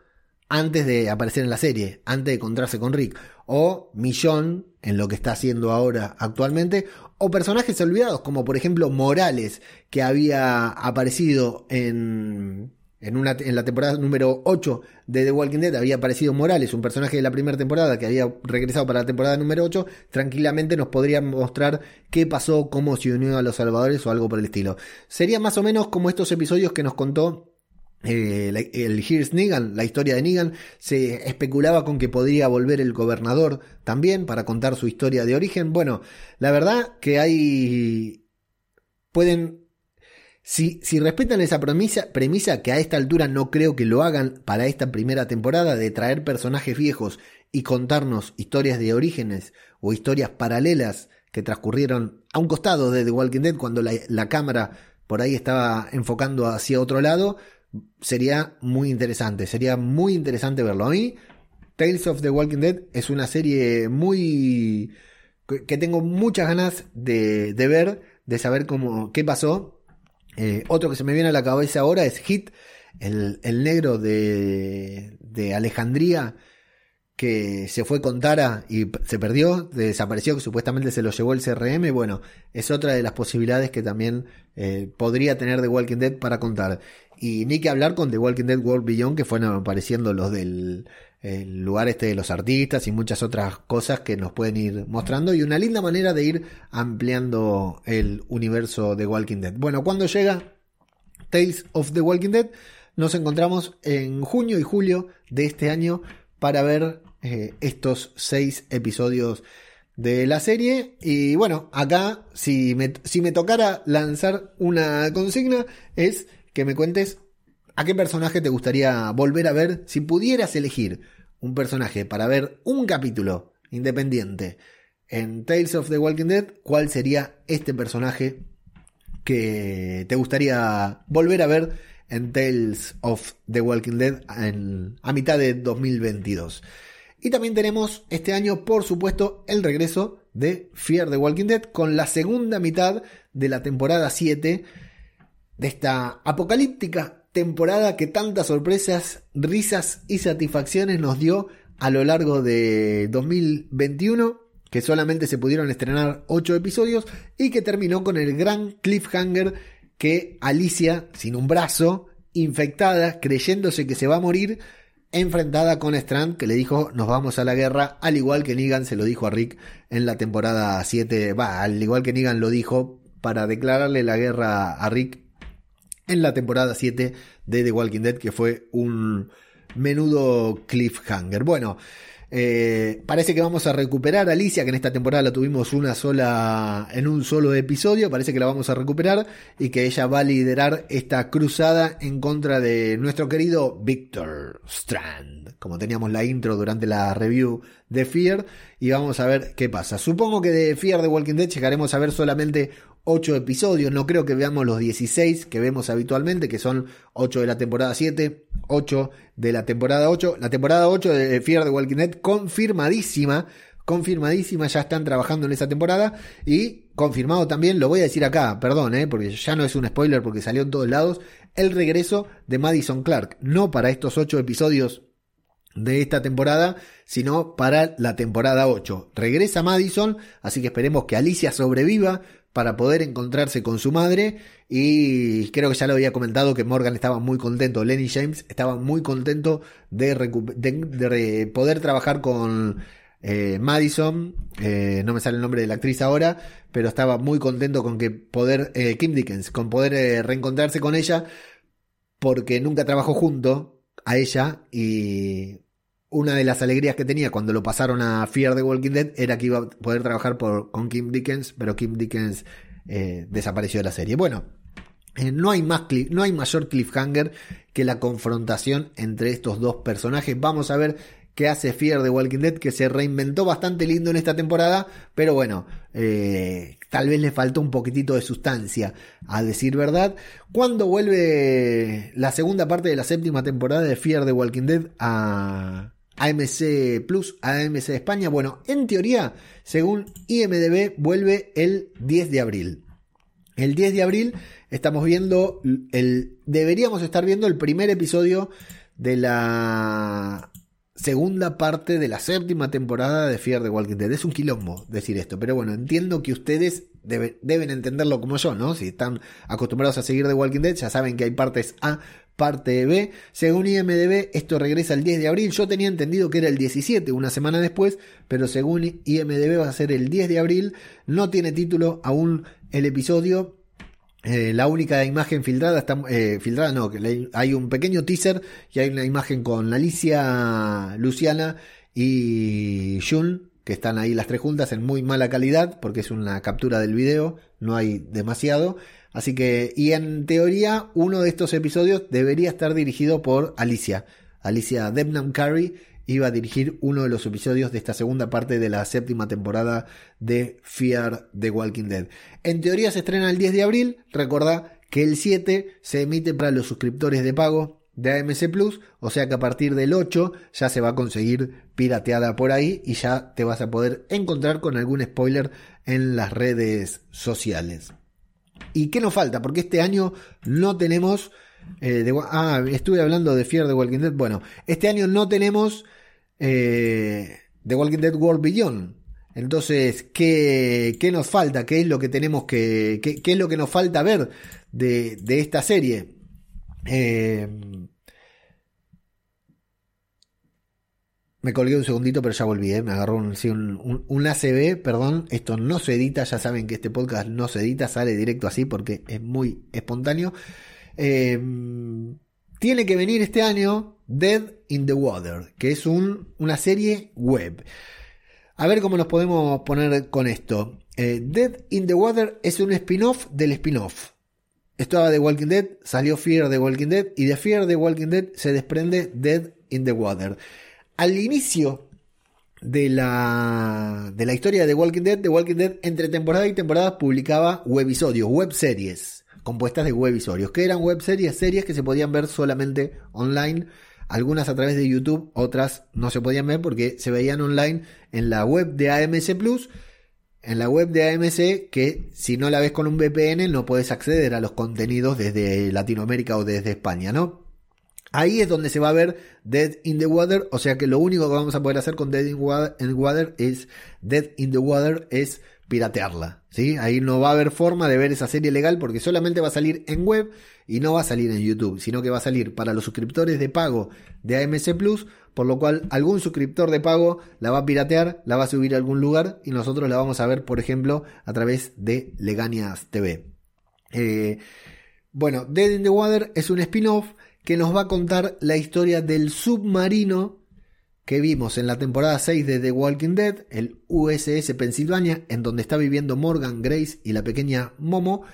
antes de aparecer en la serie, antes de encontrarse con Rick. O Millón en lo que está haciendo ahora actualmente. O personajes olvidados, como por ejemplo Morales, que había aparecido en, en, la temporada número 8 de The Walking Dead. Había aparecido Morales, un personaje de la primera temporada que había regresado para la temporada número 8. Tranquilamente nos podría mostrar qué pasó, cómo se unió a los salvadores o algo por el estilo. Sería más o menos como estos episodios que nos contó eh, el Here's Negan, la historia de Negan, se especulaba con que podría volver el gobernador también para contar su historia de origen. Bueno, la verdad que hay... pueden... Si, si respetan esa premisa, premisa, que a esta altura no creo que lo hagan para esta primera temporada, de traer personajes viejos y contarnos historias de orígenes o historias paralelas que transcurrieron a un costado de The Walking Dead cuando la, cámara por ahí estaba enfocando hacia otro lado, sería muy interesante, sería muy interesante verlo. A mí, Tales of the Walking Dead es una serie muy... que tengo muchas ganas de, ver, de saber cómo, qué pasó. Eh, otro que se me viene a la cabeza ahora es Hit, el, negro de, de Alejandría, que se fue con Tara y se perdió, desapareció, que supuestamente se lo llevó el CRM. Bueno, es otra de las posibilidades que también eh, podría tener The Walking Dead para contar. Y ni que hablar con The Walking Dead World Beyond, que fueron apareciendo los del lugar este de los artistas y muchas otras cosas que nos pueden ir mostrando. Y una linda manera de ir ampliando el universo de Walking Dead. Bueno, cuando llega Tales of the Walking Dead, nos encontramos en junio y julio de este año para ver eh, estos seis episodios de la serie. Y bueno, acá, si me, si me tocara lanzar una consigna, es que me cuentes a qué personaje te gustaría volver a ver si pudieras elegir un personaje para ver un capítulo independiente en Tales of the Walking Dead, ¿cuál sería este personaje que te gustaría volver a ver en Tales of the Walking Dead a mitad de 2022? Y también tenemos este año, por supuesto, el regreso de Fear the Walking Dead con la segunda mitad de la temporada 7 de esta apocalíptica temporada que tantas sorpresas, risas y satisfacciones nos dio a lo largo de 2021, que solamente se pudieron estrenar 8 episodios y que terminó con el gran cliffhanger que Alicia, sin un brazo, infectada, creyéndose que se va a morir, enfrentada con Strand, que le dijo nos vamos a la guerra, al igual que Negan se lo dijo a Rick en la temporada 7, va, al igual que Negan lo dijo para declararle la guerra a Rick en la temporada 7 de The Walking Dead, que fue un menudo cliffhanger. Bueno, eh, parece que vamos a recuperar a Alicia, que en esta temporada la tuvimos una sola, en un solo episodio, parece que la vamos a recuperar y que ella va a liderar esta cruzada en contra de nuestro querido Victor Strand, como teníamos la intro durante la review de Fear, y vamos a ver qué pasa. Supongo que de Fear de Walking Dead llegaremos a ver solamente 8 episodios, no creo que veamos los 16 que vemos habitualmente, que son 8 de la temporada 7, 8 de la temporada 8. La temporada 8 de Fear de Walking Dead confirmadísima, confirmadísima, ya están trabajando en esa temporada y confirmado también, lo voy a decir acá, perdón, eh, porque ya no es un spoiler porque salió en todos lados, el regreso de Madison Clark, no para estos 8 episodios de esta temporada, sino para la temporada 8. Regresa Madison, así que esperemos que Alicia sobreviva para poder encontrarse con su madre. Y creo que ya lo había comentado que Morgan estaba muy contento, Lenny James estaba muy contento de, poder trabajar con eh, Madison, eh, no me sale el nombre de la actriz ahora, pero estaba muy contento con que poder, eh, Kim Dickens, con poder reencontrarse con ella porque nunca trabajó junto a ella y una de las alegrías que tenía cuando lo pasaron a Fear the Walking Dead era que iba a poder trabajar con Kim Dickens, pero Kim Dickens eh, desapareció de la serie. Bueno, eh, no, hay más no hay mayor cliffhanger que la confrontación entre estos dos personajes. Vamos a ver qué hace Fear the Walking Dead, que se reinventó bastante lindo en esta temporada, pero bueno, eh, tal vez le faltó un poquitito de sustancia, a decir verdad. Cuando vuelve la segunda parte de la séptima temporada de Fear the Walking Dead a, AMC Plus, AMC España. Bueno, en teoría, según IMDB, vuelve el 10 de abril. El 10 de abril estamos viendo el. Deberíamos estar viendo el primer episodio de la segunda parte de la séptima temporada de Fear the Walking Dead. Es un quilombo decir esto, pero bueno, entiendo que ustedes deben entenderlo como yo, ¿no? Si están acostumbrados a seguir The Walking Dead, ya saben que hay partes A, parte B. Según IMDB, esto regresa el 10 de abril. Yo tenía entendido que era el 17, una semana después, pero según IMDB va a ser el 10 de abril. No tiene título aún el episodio. Eh, la única imagen filtrada está eh, filtrada no, que hay un pequeño teaser y hay una imagen con Alicia, Luciana y Jun que están ahí las tres juntas en muy mala calidad porque es una captura del video, no hay demasiado. Así que, y en teoría, uno de estos episodios debería estar dirigido por Alicia. Alicia Debnam Carey iba a dirigir uno de los episodios de esta segunda parte de la séptima temporada de Fear the Walking Dead. En teoría se estrena el 10 de abril, recordá que el 7 se emite para los suscriptores de pago de AMC Plus, o sea que a partir del 8 ya se va a conseguir pirateada por ahí y ya te vas a poder encontrar con algún spoiler en las redes sociales. ¿Y qué nos falta? Porque este año no tenemos... Eh, ah, estuve hablando de Fear the Walking Dead. Bueno, este año no tenemos eh, The Walking Dead World Beyond. Entonces, ¿qué, ¿qué, nos falta? ¿Qué es lo que tenemos que... qué, es lo que nos falta ver de, de esta serie? Eh, me colgué un segundito, pero ya volví, eh, me agarró un, un, ACB, perdón, esto no se edita, ya saben que este podcast no se edita, sale directo así porque es muy espontáneo. Eh, tiene que venir este año Dead in the Water, que es un, una serie web. A ver cómo nos podemos poner con esto. Dead in the Water es un spin-off del spin-off. Estaba The Walking Dead, salió Fear the Walking Dead y de Fear the Walking Dead se desprende Dead in the Water. Al inicio de la, de la historia de Walking Dead, The Walking Dead entre temporada y temporada publicaba webisodios, webseries, compuestas de webisodios, que eran webseries, series que se podían ver solamente online, algunas a través de YouTube, otras no se podían ver porque se veían online en la web de AMC Plus en la web de AMC que si no la ves con un VPN no puedes acceder a los contenidos desde Latinoamérica o desde España, ¿no? Ahí es donde se va a ver Dead in the Water, o sea que lo único que vamos a poder hacer con Dead in the Water es Dead in the Water es piratearla, ¿sí? Ahí no va a haber forma de ver esa serie legal porque solamente va a salir en web y no va a salir en YouTube, sino que va a salir para los suscriptores de pago de AMC Plus por lo cual algún suscriptor de pago la va a piratear, la va a subir a algún lugar y nosotros la vamos a ver, por ejemplo, a través de Leganias TV. Eh, bueno, Dead in the Water es un spin-off que nos va a contar la historia del submarino que vimos en la temporada 6 de The Walking Dead, el USS Pennsylvania, en donde está viviendo Morgan, Grace y la pequeña Momo.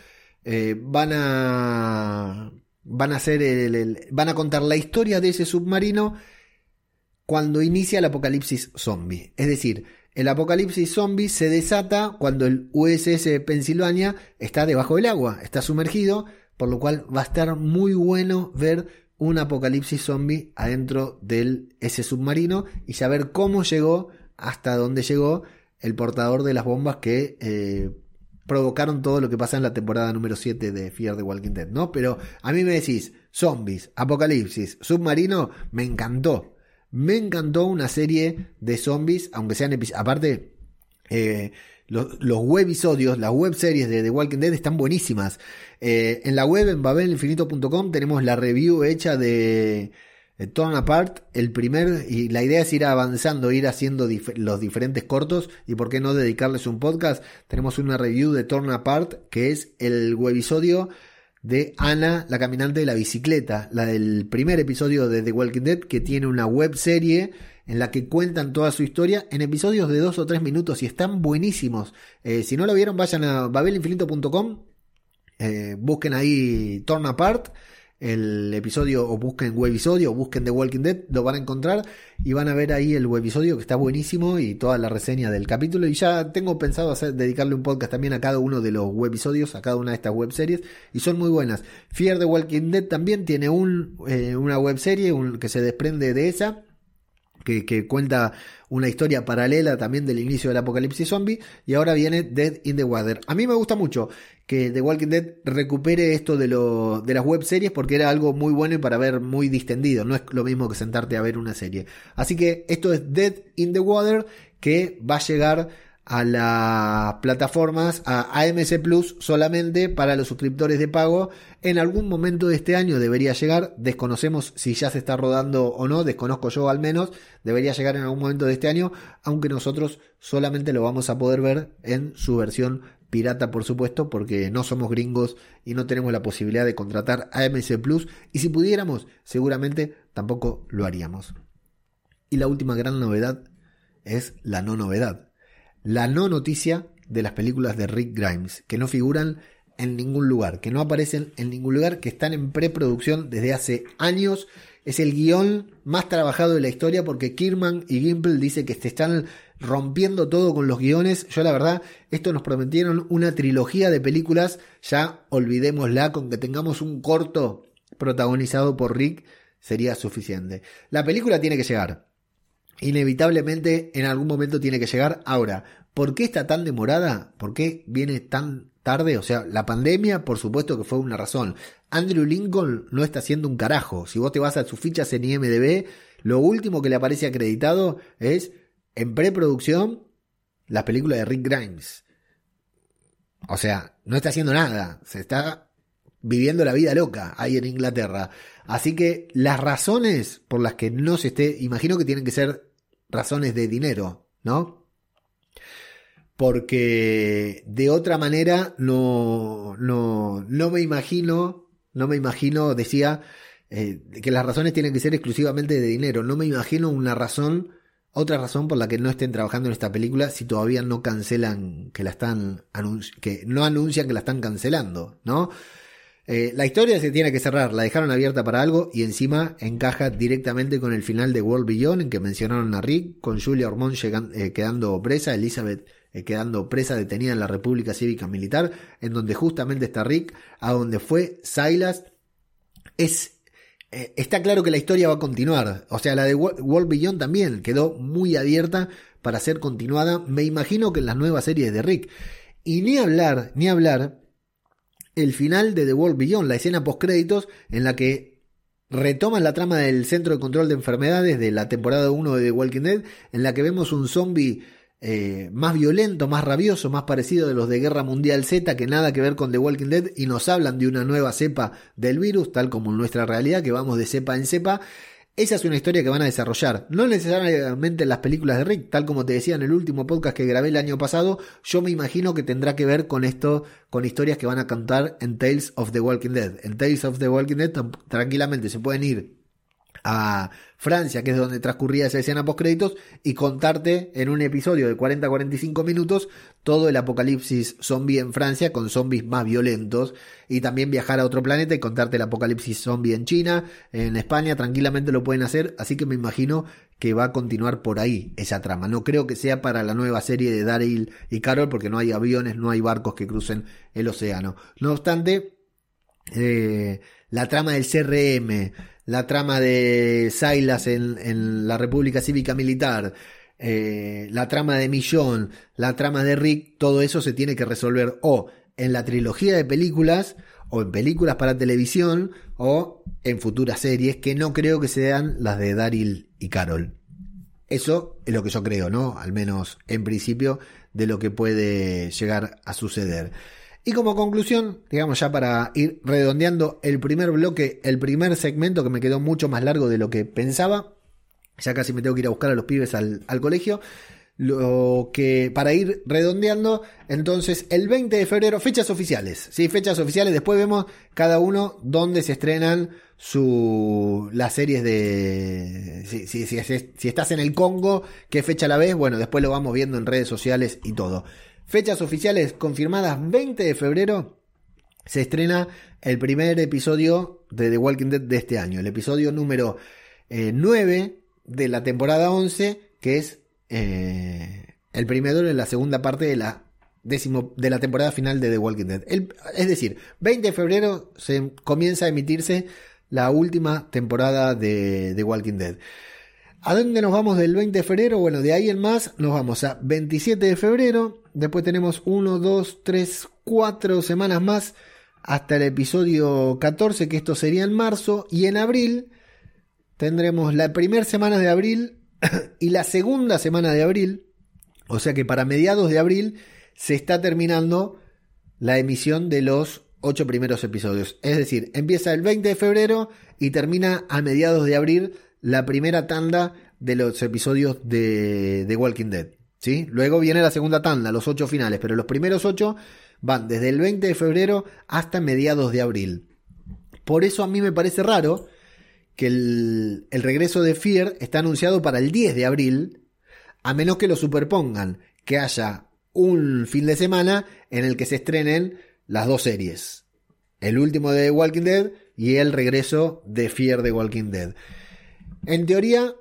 Eh, van a van a hacer van a contar la historia de ese submarino cuando inicia el apocalipsis zombie. Es decir, el apocalipsis zombie se desata cuando el USS Pennsylvania está debajo del agua, está sumergido, por lo cual va a estar muy bueno ver un apocalipsis zombie adentro de ese submarino y saber cómo llegó hasta dónde llegó el portador de las bombas que eh, provocaron todo lo que pasa en la temporada número 7 de Fear the Walking Dead, ¿no? Pero a mí me decís, zombies, apocalipsis, submarino, me encantó. Me encantó una serie de zombies, aunque sean aparte eh, los, webisodios, las web series de The Walking Dead están buenísimas. Eh, en la web, en babelinfinito.com, tenemos la review hecha de Torn Apart, el primer, y la idea es ir avanzando, ir haciendo los diferentes cortos, y por qué no dedicarles un podcast. Tenemos una review de Torn Apart, que es el webisodio de Ana, la caminante de la bicicleta, la del primer episodio de The Walking Dead, que tiene una web serie en la que cuentan toda su historia en episodios de dos o tres minutos y están buenísimos. Eh, si no lo vieron, vayan a babelinfinito.com, eh, busquen ahí Torn Apart el episodio o busquen webisodio o busquen The Walking Dead, lo van a encontrar y van a ver ahí el webisodio que está buenísimo y toda la reseña del capítulo y ya tengo pensado dedicarle un podcast también a cada uno de los webisodios, a cada una de estas webseries y son muy buenas. Fear the Walking Dead también tiene eh, una webserie un, que se desprende de esa que, cuenta una historia paralela también del inicio del apocalipsis zombie, y ahora viene Dead in the Water. A mí me gusta mucho que The Walking Dead recupere esto de, lo, de las web series porque era algo muy bueno y para ver muy distendido, no es lo mismo que sentarte a ver una serie. Así que esto es Dead in the Water que va a llegar a las plataformas, a AMC Plus solamente para los suscriptores de pago. En algún momento de este año debería llegar, desconocemos si ya se está rodando o no, desconozco yo al menos, debería llegar en algún momento de este año, aunque nosotros solamente lo vamos a poder ver en su versión pirata, por supuesto, porque no somos gringos y no tenemos la posibilidad de contratar AMC Plus, y si pudiéramos, seguramente tampoco lo haríamos. Y la última gran novedad es la no novedad la no noticia de las películas de Rick Grimes, que no figuran en ningún lugar, que no aparecen en ningún lugar, que están en preproducción desde hace años. Es el guion más trabajado de la historia porque Kirman y Gimple dice que se están rompiendo todo con los guiones. Yo la verdad, esto nos prometieron una trilogía de películas, ya olvidémosla, con que tengamos un corto protagonizado por Rick sería suficiente. La película tiene que llegar inevitablemente en algún momento tiene que llegar. Ahora, ¿por qué está tan demorada? ¿Por qué viene tan tarde? O sea, la pandemia, por supuesto que fue una razón. Andrew Lincoln no está haciendo un carajo. Si vos te vas a sus fichas en IMDB, lo último que le aparece acreditado es en preproducción las películas de Rick Grimes. O sea, no está haciendo nada. Se está viviendo la vida loca ahí en Inglaterra. Así que las razones por las que no se esté, imagino que tienen que ser razones de dinero, ¿no? Porque de otra manera no, no, no me imagino, no me imagino, decía, eh, que las razones tienen que ser exclusivamente de dinero. No me imagino una razón, otra razón por la que no estén trabajando en esta película si todavía no cancelan, que la están, que no anuncian que la están cancelando, ¿no? Eh, la historia se tiene que cerrar, la dejaron abierta para algo y encima encaja directamente con el final de World Beyond en que mencionaron a Rick, con Julia Ormond eh, quedando presa, Elizabeth eh, quedando presa detenida en la República Cívica Militar, en donde justamente está Rick, a donde fue Silas. Es, está claro que la historia va a continuar, o sea, la de World Beyond también quedó muy abierta para ser continuada, me imagino que en las nuevas series de Rick. Y ni hablar, ni hablar el final de The World Beyond, la escena post créditos en la que retoman la trama del Centro de Control de Enfermedades de la temporada 1 de The Walking Dead, en la que vemos un zombie eh, más violento, más rabioso, más parecido de los de Guerra Mundial Z, que nada que ver con The Walking Dead, y nos hablan de una nueva cepa del virus, tal como en nuestra realidad, que vamos de cepa en cepa, esa es una historia que van a desarrollar. No necesariamente en las películas de Rick, tal como te decía en el último podcast que grabé el año pasado, yo me imagino que tendrá que ver con esto, con historias que van a cantar en Tales of the Walking Dead. En Tales of the Walking Dead tranquilamente se pueden ir a Francia, que es donde transcurría esa escena post créditos, y contarte en un episodio de 40-45 minutos todo el apocalipsis zombie en Francia con zombies más violentos, y también viajar a otro planeta y contarte el apocalipsis zombie en China, en España, tranquilamente lo pueden hacer, así que me imagino que va a continuar por ahí esa trama. No creo que sea para la nueva serie de Daryl y Carol, porque no hay aviones, no hay barcos que crucen el océano. No obstante, eh, la trama del CRM, la trama de Silas en, la República Cívica Militar, eh, la trama de Millón, la trama de Rick, todo eso se tiene que resolver o en la trilogía de películas, o en películas para televisión, o en futuras series, que no creo que sean las de Daryl y Carol. Eso es lo que yo creo, ¿no? Al menos en principio de lo que puede llegar a suceder. Y como conclusión, digamos ya para ir redondeando el primer bloque, el primer segmento que me quedó mucho más largo de lo que pensaba, ya casi me tengo que ir a buscar a los pibes al, colegio, lo que para ir redondeando, entonces el 20 de febrero, fechas oficiales, sí, fechas oficiales, después vemos cada uno donde se estrenan las series de si, si, estás en el Congo, qué fecha la ves, bueno, después lo vamos viendo en redes sociales y todo. Fechas oficiales confirmadas 20 de febrero. Se estrena el primer episodio de The Walking Dead de este año. El episodio número 9 eh, de la temporada 11. Que es eh, el primero en la segunda parte de la décimo, de la temporada final de The Walking Dead. es decir, 20 de febrero se comienza a emitirse la última temporada de The Walking Dead. ¿A dónde nos vamos del 20 de febrero? Bueno, de ahí en más nos vamos a 27 de febrero. Después tenemos 1, 2, 3, 4 semanas más hasta el episodio 14, que esto sería en marzo. Y en abril tendremos la primera semana de abril y la segunda semana de abril. O sea que para mediados de abril se está terminando la emisión de los ocho primeros episodios. Es decir, empieza el 20 de febrero y termina a mediados de abril la primera tanda de los episodios de, The Walking Dead. ¿Sí? Luego viene la segunda tanda, los ocho finales, pero los primeros ocho van desde el 20 de febrero hasta mediados de abril. Por eso a mí me parece raro que el, el regreso de Fear está anunciado para el 10 de abril, a menos que lo superpongan, que haya un fin de semana en el que se estrenen las dos series. El último de Walking Dead y el regreso de Fear the Walking Dead. En teoría,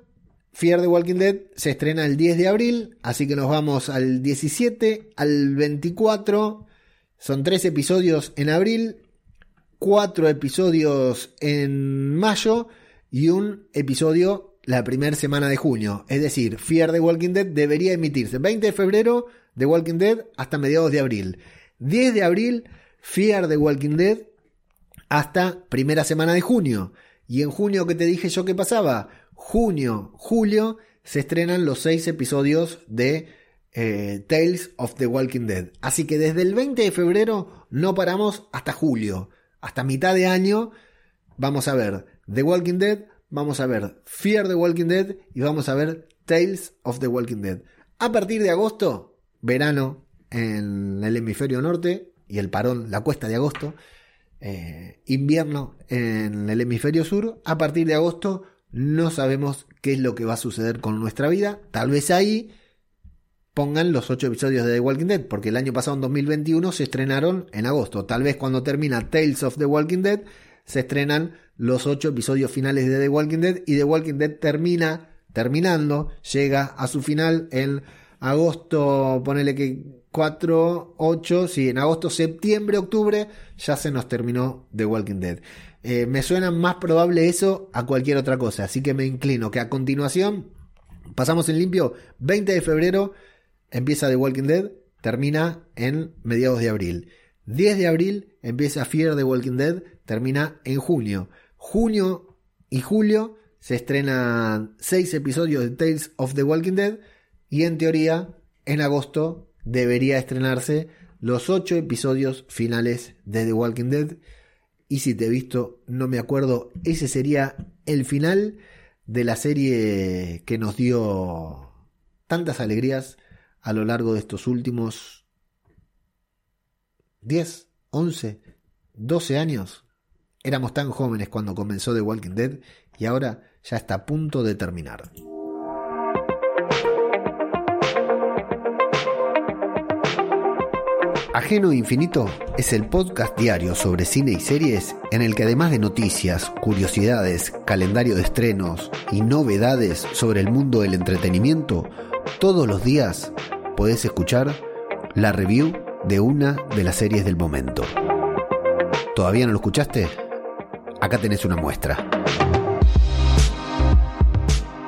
Fear the Walking Dead se estrena el 10 de abril, así que nos vamos al 17, al 24. Son tres episodios en abril, cuatro episodios en mayo y un episodio la primera semana de junio. Es decir, Fear the Walking Dead debería emitirse 20 de febrero The Walking Dead hasta mediados de abril. 10 de abril, Fear the Walking Dead hasta primera semana de junio. Y en junio que te dije yo que pasaba, junio, julio, se estrenan los seis episodios de eh, Tales of the Walking Dead. Así que desde el 20 de febrero no paramos hasta julio. Hasta mitad de año vamos a ver The Walking Dead, vamos a ver Fear the Walking Dead y vamos a ver Tales of the Walking Dead. A partir de agosto, verano en el hemisferio norte y el parón, la cuesta de agosto, eh, invierno en el hemisferio sur. A partir de agosto no sabemos qué es lo que va a suceder con nuestra vida. Tal vez ahí pongan los ocho episodios de The Walking Dead, porque el año pasado, en 2021, se estrenaron en agosto. Tal vez cuando termina Tales of the Walking Dead, se estrenan los ocho episodios finales de The Walking Dead y The Walking Dead termina, terminando, llega a su final en agosto, ponele que 4, 8, sí, en agosto, septiembre, octubre, ya se nos terminó The Walking Dead. Eh, me suena más probable eso a cualquier otra cosa, así que me inclino que a continuación pasamos en limpio 20 de febrero, empieza The Walking Dead, termina en mediados de abril. 10 de abril empieza Fear the Walking Dead, termina en junio. Junio y julio se estrenan 6 episodios de Tales of the Walking Dead y en teoría en agosto debería estrenarse los ocho episodios finales de The Walking Dead. Y si te he visto, no me acuerdo, ese sería el final de la serie que nos dio tantas alegrías a lo largo de estos últimos 10, 11, 12 años. Éramos tan jóvenes cuando comenzó The Walking Dead y ahora ya está a punto de terminar. Ajeno Infinito es el podcast diario sobre cine y series en el que además de noticias, curiosidades, calendario de estrenos y novedades sobre el mundo del entretenimiento, todos los días podés escuchar la review de una de las series del momento. ¿Todavía no lo escuchaste? Acá tenés una muestra.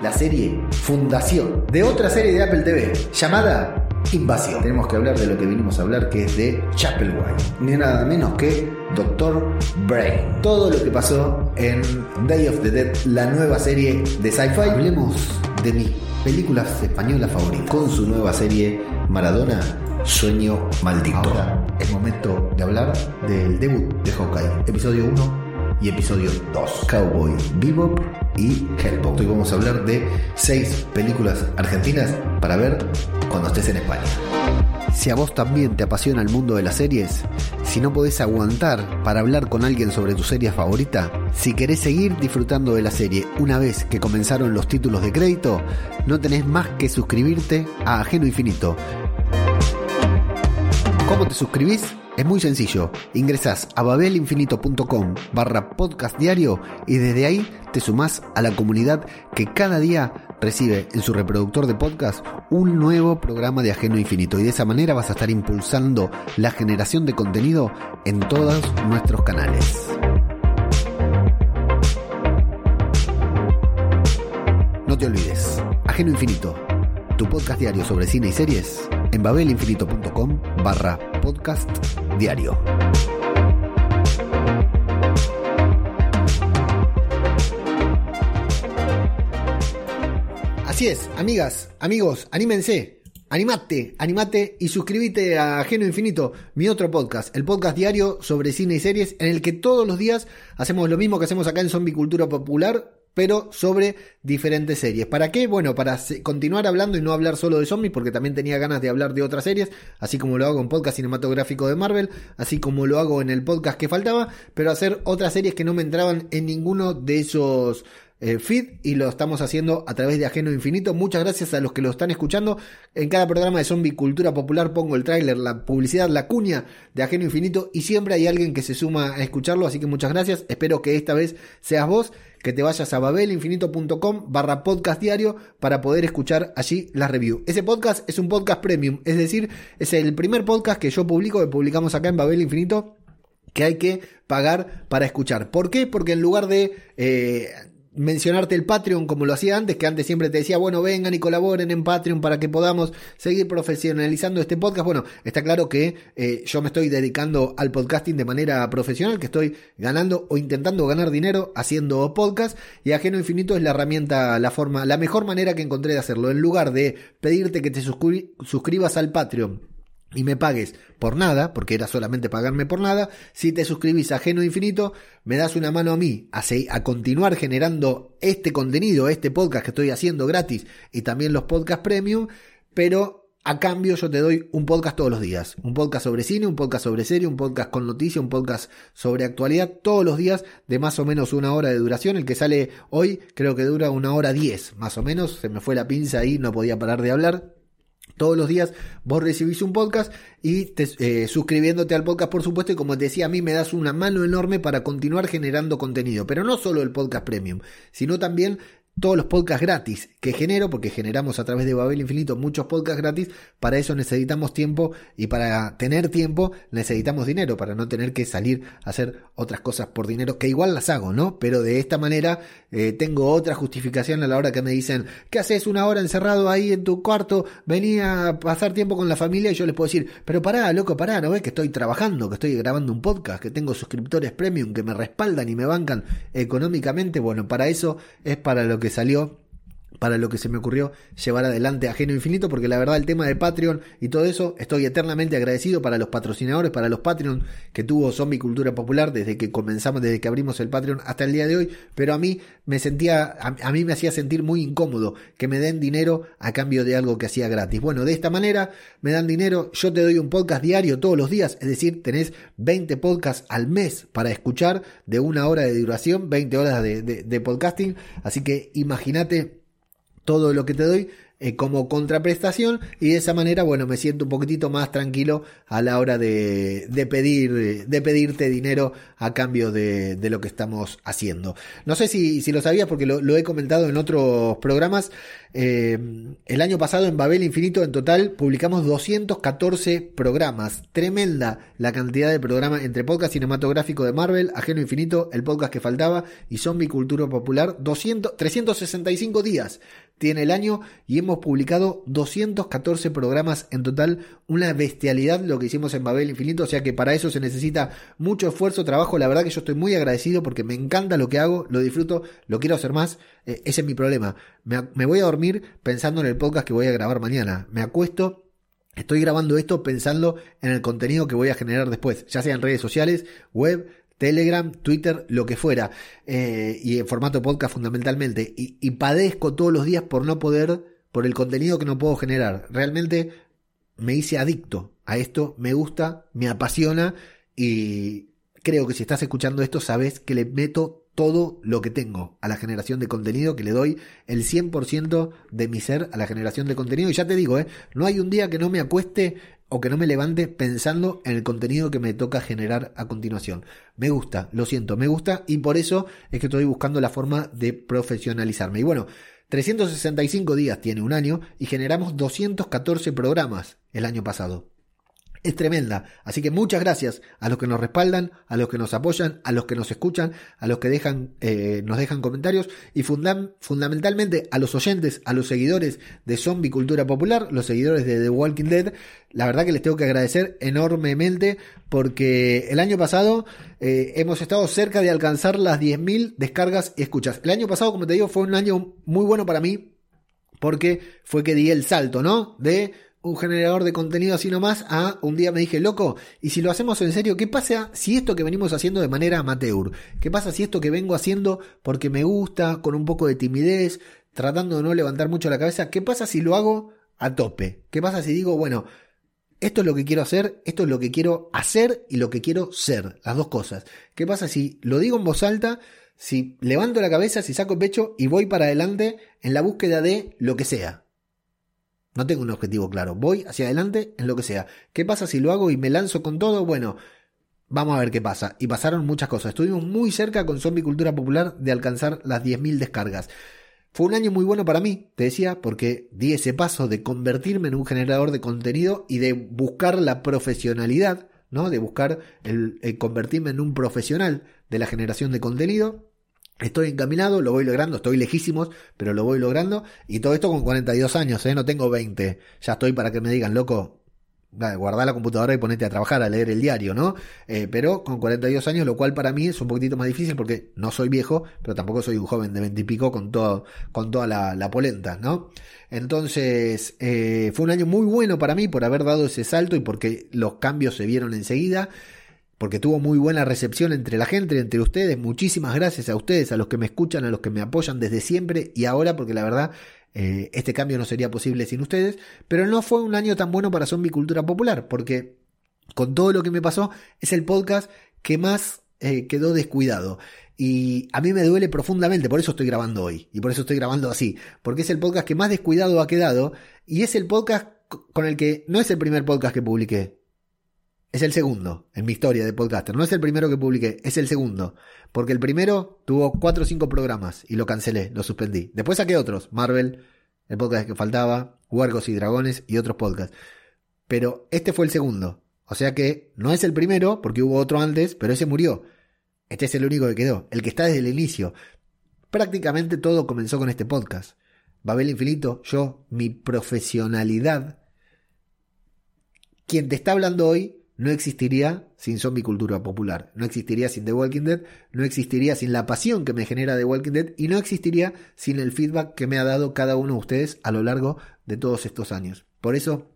La serie Fundación de otra serie de Apple TV llamada invasión. Tenemos que hablar de lo que vinimos a hablar, que es de Chapelwhite. Ni nada menos que Doctor Brain. Todo lo que pasó en Day of the Dead, la nueva serie de sci-fi. Hablemos de mis películas españolas favoritas. Con su nueva serie Maradona, Sueño Maldito. Ahora es momento de hablar del debut de Hawkeye. Episodio 1 y episodio 2. Cowboy Bebop y Hellboy. Hoy vamos a hablar de 6 películas argentinas para ver cuando estés en España. Si a vos también te apasiona el mundo de las series, si no podés aguantar para hablar con alguien sobre tu serie favorita, si querés seguir disfrutando de la serie una vez que comenzaron los títulos de crédito, no tenés más que suscribirte a Ajeno Infinito. ¿Cómo te suscribís? Es muy sencillo, ingresás a babelinfinito.com barra podcast diario y desde ahí te sumás a la comunidad que cada día recibe en su reproductor de podcast un nuevo programa de Ajeno Infinito. Y de esa manera vas a estar impulsando la generación de contenido en todos nuestros canales. No te olvides, Ajeno Infinito, tu podcast diario sobre cine y series en babelinfinito.com barra podcast diario. Así es, amigas, amigos, anímense. Animate, animate y suscríbete a Ajeno Infinito, mi otro podcast, el podcast diario sobre cine y series, en el que todos los días hacemos lo mismo que hacemos acá en Zombie Cultura Popular, pero sobre diferentes series. ¿Para qué? Bueno, para continuar hablando y no hablar solo de zombies, porque también tenía ganas de hablar de otras series, así como lo hago en podcast cinematográfico de Marvel, así como lo hago en el podcast que faltaba, pero hacer otras series que no me entraban en ninguno de esos eh, feed y lo estamos haciendo a través de Ajeno Infinito. Muchas gracias a los que lo están escuchando. En cada programa de Zombie Cultura Popular pongo el tráiler, la publicidad, la cuña de Ajeno Infinito y siempre hay alguien que se suma a escucharlo, así que muchas gracias. Espero que esta vez seas vos, que te vayas a babelinfinito.com barra podcast diario para poder escuchar allí la review. Ese podcast es un podcast premium, es decir, es el primer podcast que yo publico, que publicamos acá en Babel Infinito que hay que pagar para escuchar. ¿Por qué? Porque en lugar de eh, mencionarte el Patreon como lo hacía antes, que antes siempre te decía, bueno, vengan y colaboren en Patreon para que podamos seguir profesionalizando este podcast. Bueno, está claro que eh, yo me estoy dedicando al podcasting de manera profesional, que estoy ganando o intentando ganar dinero haciendo podcast y Ajeno Infinito es la herramienta, la forma, la mejor manera que encontré de hacerlo. En lugar de pedirte que te suscribas al Patreon y me pagues por nada, porque era solamente pagarme por nada, si te suscribís a Geno Infinito, me das una mano a mí a, a continuar generando este contenido, este podcast que estoy haciendo gratis y también los podcast premium, pero a cambio yo te doy un podcast todos los días, un podcast sobre cine, un podcast sobre serie, un podcast con noticias, un podcast sobre actualidad, todos los días de más o menos una hora de duración, el que sale hoy creo que dura una hora diez, más o menos, se me fue la pinza ahí, no podía parar de hablar. Todos los días vos recibís un podcast y te, eh, suscribiéndote al podcast, por supuesto, y como te decía, a mí me das una mano enorme para continuar generando contenido, pero no solo el podcast premium, sino también todos los podcasts gratis que genero, porque generamos a través de Babel Infinito muchos podcasts gratis, para eso necesitamos tiempo y para tener tiempo necesitamos dinero, para no tener que salir a hacer otras cosas por dinero, que igual las hago, ¿no? Pero de esta manera eh, tengo otra justificación a la hora que me dicen, ¿qué haces una hora encerrado ahí en tu cuarto? Venía a pasar tiempo con la familia y yo les puedo decir, pero pará, loco, pará, ¿no ves que estoy trabajando, que estoy grabando un podcast, que tengo suscriptores premium que me respaldan y me bancan económicamente? Bueno, para eso es para lo que salió para lo que se me ocurrió llevar adelante Ajeno Infinito, porque la verdad el tema de Patreon y todo eso, estoy eternamente agradecido para los patrocinadores, para los Patreon que tuvo Zombie Cultura Popular desde que comenzamos, desde que abrimos el Patreon hasta el día de hoy, pero a mí me sentía, a, mí me hacía sentir muy incómodo que me den dinero a cambio de algo que hacía gratis. Bueno, de esta manera me dan dinero, yo te doy un podcast diario todos los días, es decir, tenés 20 podcasts al mes para escuchar de una hora de duración, 20 horas de, de podcasting, así que imagínate todo lo que te doy eh, como contraprestación y de esa manera, bueno, me siento un poquitito más tranquilo a la hora de, de pedir, de pedirte dinero a cambio de, de, lo que estamos haciendo. No sé si, si lo sabías porque lo, he comentado en otros programas. Eh, el año pasado en Babel Infinito en total publicamos 214 programas. Tremenda la cantidad de programas entre podcast cinematográfico de Marvel, Ajeno Infinito, el podcast que faltaba y Zombie Cultura Popular. 200, 365 días tiene el año y hemos publicado 214 programas en total, una bestialidad lo que hicimos en Babel Infinito, o sea que para eso se necesita mucho esfuerzo, trabajo, la verdad que yo estoy muy agradecido porque me encanta lo que hago, lo disfruto, lo quiero hacer más, eh, ese es mi problema, me, me voy a dormir pensando en el podcast que voy a grabar mañana, me acuesto Estoy grabando esto pensando en el contenido que voy a generar después, ya sea en redes sociales, web, Telegram, Twitter, lo que fuera, eh, y en formato podcast fundamentalmente, y, y, padezco todos los días por no poder por el contenido que no puedo generar. Realmente me hice adicto a esto, me gusta, me apasiona y creo que si estás escuchando esto sabes que le meto todo lo que tengo a la generación de contenido, que le doy el 100% de mi ser a la generación de contenido. Y ya te digo, ¿eh? no hay un día que no me acueste o que no me levante pensando en el contenido que me toca generar a continuación. Me gusta, lo siento, me gusta y por eso es que estoy buscando la forma de profesionalizarme. Y bueno, 365 días tiene un año y generamos 214 programas el año pasado. Es tremenda. Así que muchas gracias a los que nos respaldan, a los que nos apoyan, a los que nos escuchan, a los que dejan, eh, nos dejan comentarios y fundamentalmente a los oyentes, a los seguidores de Zombie Cultura Popular, los seguidores de The Walking Dead. La verdad que les tengo que agradecer enormemente porque el año pasado eh, hemos estado cerca de alcanzar las 10.000 descargas y escuchas. El año pasado, como te digo, fue un año muy bueno para mí porque fue que di el salto, ¿no? De un generador de contenido así nomás a un día me dije, loco, y si lo hacemos en serio, ¿qué pasa si esto que venimos haciendo de manera amateur? ¿Qué pasa si esto que vengo haciendo porque me gusta, con un poco de timidez, tratando de no levantar mucho la cabeza, qué pasa si lo hago a tope? ¿Qué pasa si digo, bueno, esto es lo que quiero hacer, esto es lo que quiero hacer y lo que quiero ser, las dos cosas. ¿Qué pasa si lo digo en voz alta, si levanto la cabeza, si saco el pecho y voy para adelante en la búsqueda de lo que sea? No tengo un objetivo claro. Voy hacia adelante en lo que sea. ¿Qué pasa si lo hago y me lanzo con todo? Bueno, vamos a ver qué pasa. Y pasaron muchas cosas. Estuvimos muy cerca con Zombie Cultura Popular de alcanzar las 10.000 descargas. Fue un año muy bueno para mí, te decía, porque di ese paso de convertirme en un generador de contenido y de buscar la profesionalidad, ¿no? De buscar el convertirme en un profesional de la generación de contenido. Estoy encaminado, lo voy logrando, estoy lejísimos, pero lo voy logrando. Y todo esto con 42 años, ¿eh? no tengo 20. Ya estoy para que me digan, loco, guardar la computadora y ponete a trabajar, a leer el diario, ¿no? Eh, pero con 42 años, lo cual para mí es un poquitito más difícil porque no soy viejo, pero tampoco soy un joven de 20 y pico con, todo, con toda la, polenta, ¿no? Entonces, eh, fue un año muy bueno para mí por haber dado ese salto y porque los cambios se vieron enseguida porque tuvo muy buena recepción entre la gente, entre ustedes. Muchísimas gracias a ustedes, a los que me escuchan, a los que me apoyan desde siempre y ahora, porque la verdad eh, este cambio no sería posible sin ustedes. Pero no fue un año tan bueno para Zombie Cultura Popular, porque con todo lo que me pasó, es el podcast que más eh, quedó descuidado. Y a mí me duele profundamente, por eso estoy grabando hoy. Y por eso estoy grabando así. Porque es el podcast que más descuidado ha quedado. Y es el podcast con el que no es el primer podcast que publiqué. Es el segundo en mi historia de podcaster. No es el primero que publiqué, es el segundo. Porque el primero tuvo cuatro o cinco programas y lo cancelé, lo suspendí. Después saqué otros, Marvel, el podcast que faltaba, Huergos y Dragones y otros podcasts. Pero este fue el segundo. O sea que no es el primero, porque hubo otro antes, pero ese murió. Este es el único que quedó, el que está desde el inicio. Prácticamente todo comenzó con este podcast. Babel Infinito, yo, mi profesionalidad. Quien te está hablando hoy no existiría sin zombie cultura popular, no existiría sin The Walking Dead, no existiría sin la pasión que me genera The Walking Dead y no existiría sin el feedback que me ha dado cada uno de ustedes a lo largo de todos estos años. Por eso,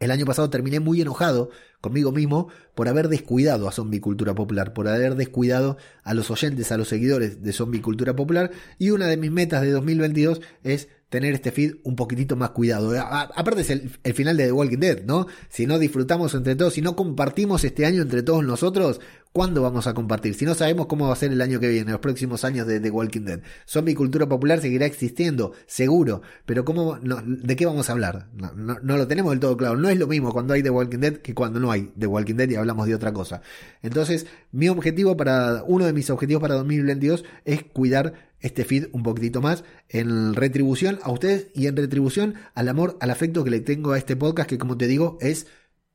el año pasado terminé muy enojado conmigo mismo por haber descuidado a Zombie Cultura Popular, por haber descuidado a los oyentes, a los seguidores de Zombie Cultura Popular y una de mis metas de 2022 es tener este feed un poquitito más cuidado. aparte es el, final de The Walking Dead, ¿no? Si no disfrutamos entre todos, si no compartimos este año entre todos nosotros, ¿cuándo vamos a compartir? Si no sabemos cómo va a ser el año que viene, los próximos años de The Walking Dead. Zombie cultura popular seguirá existiendo, seguro, pero ¿cómo, ¿de qué vamos a hablar? No, no, lo tenemos del todo claro. No es lo mismo cuando hay The Walking Dead que cuando no hay The Walking Dead y hablamos de otra cosa. Entonces, mi objetivo para, uno de mis objetivos para 2022 es cuidar este feed un poquitito más en retribución a ustedes y en retribución al amor, al afecto que le tengo a este podcast que como te digo es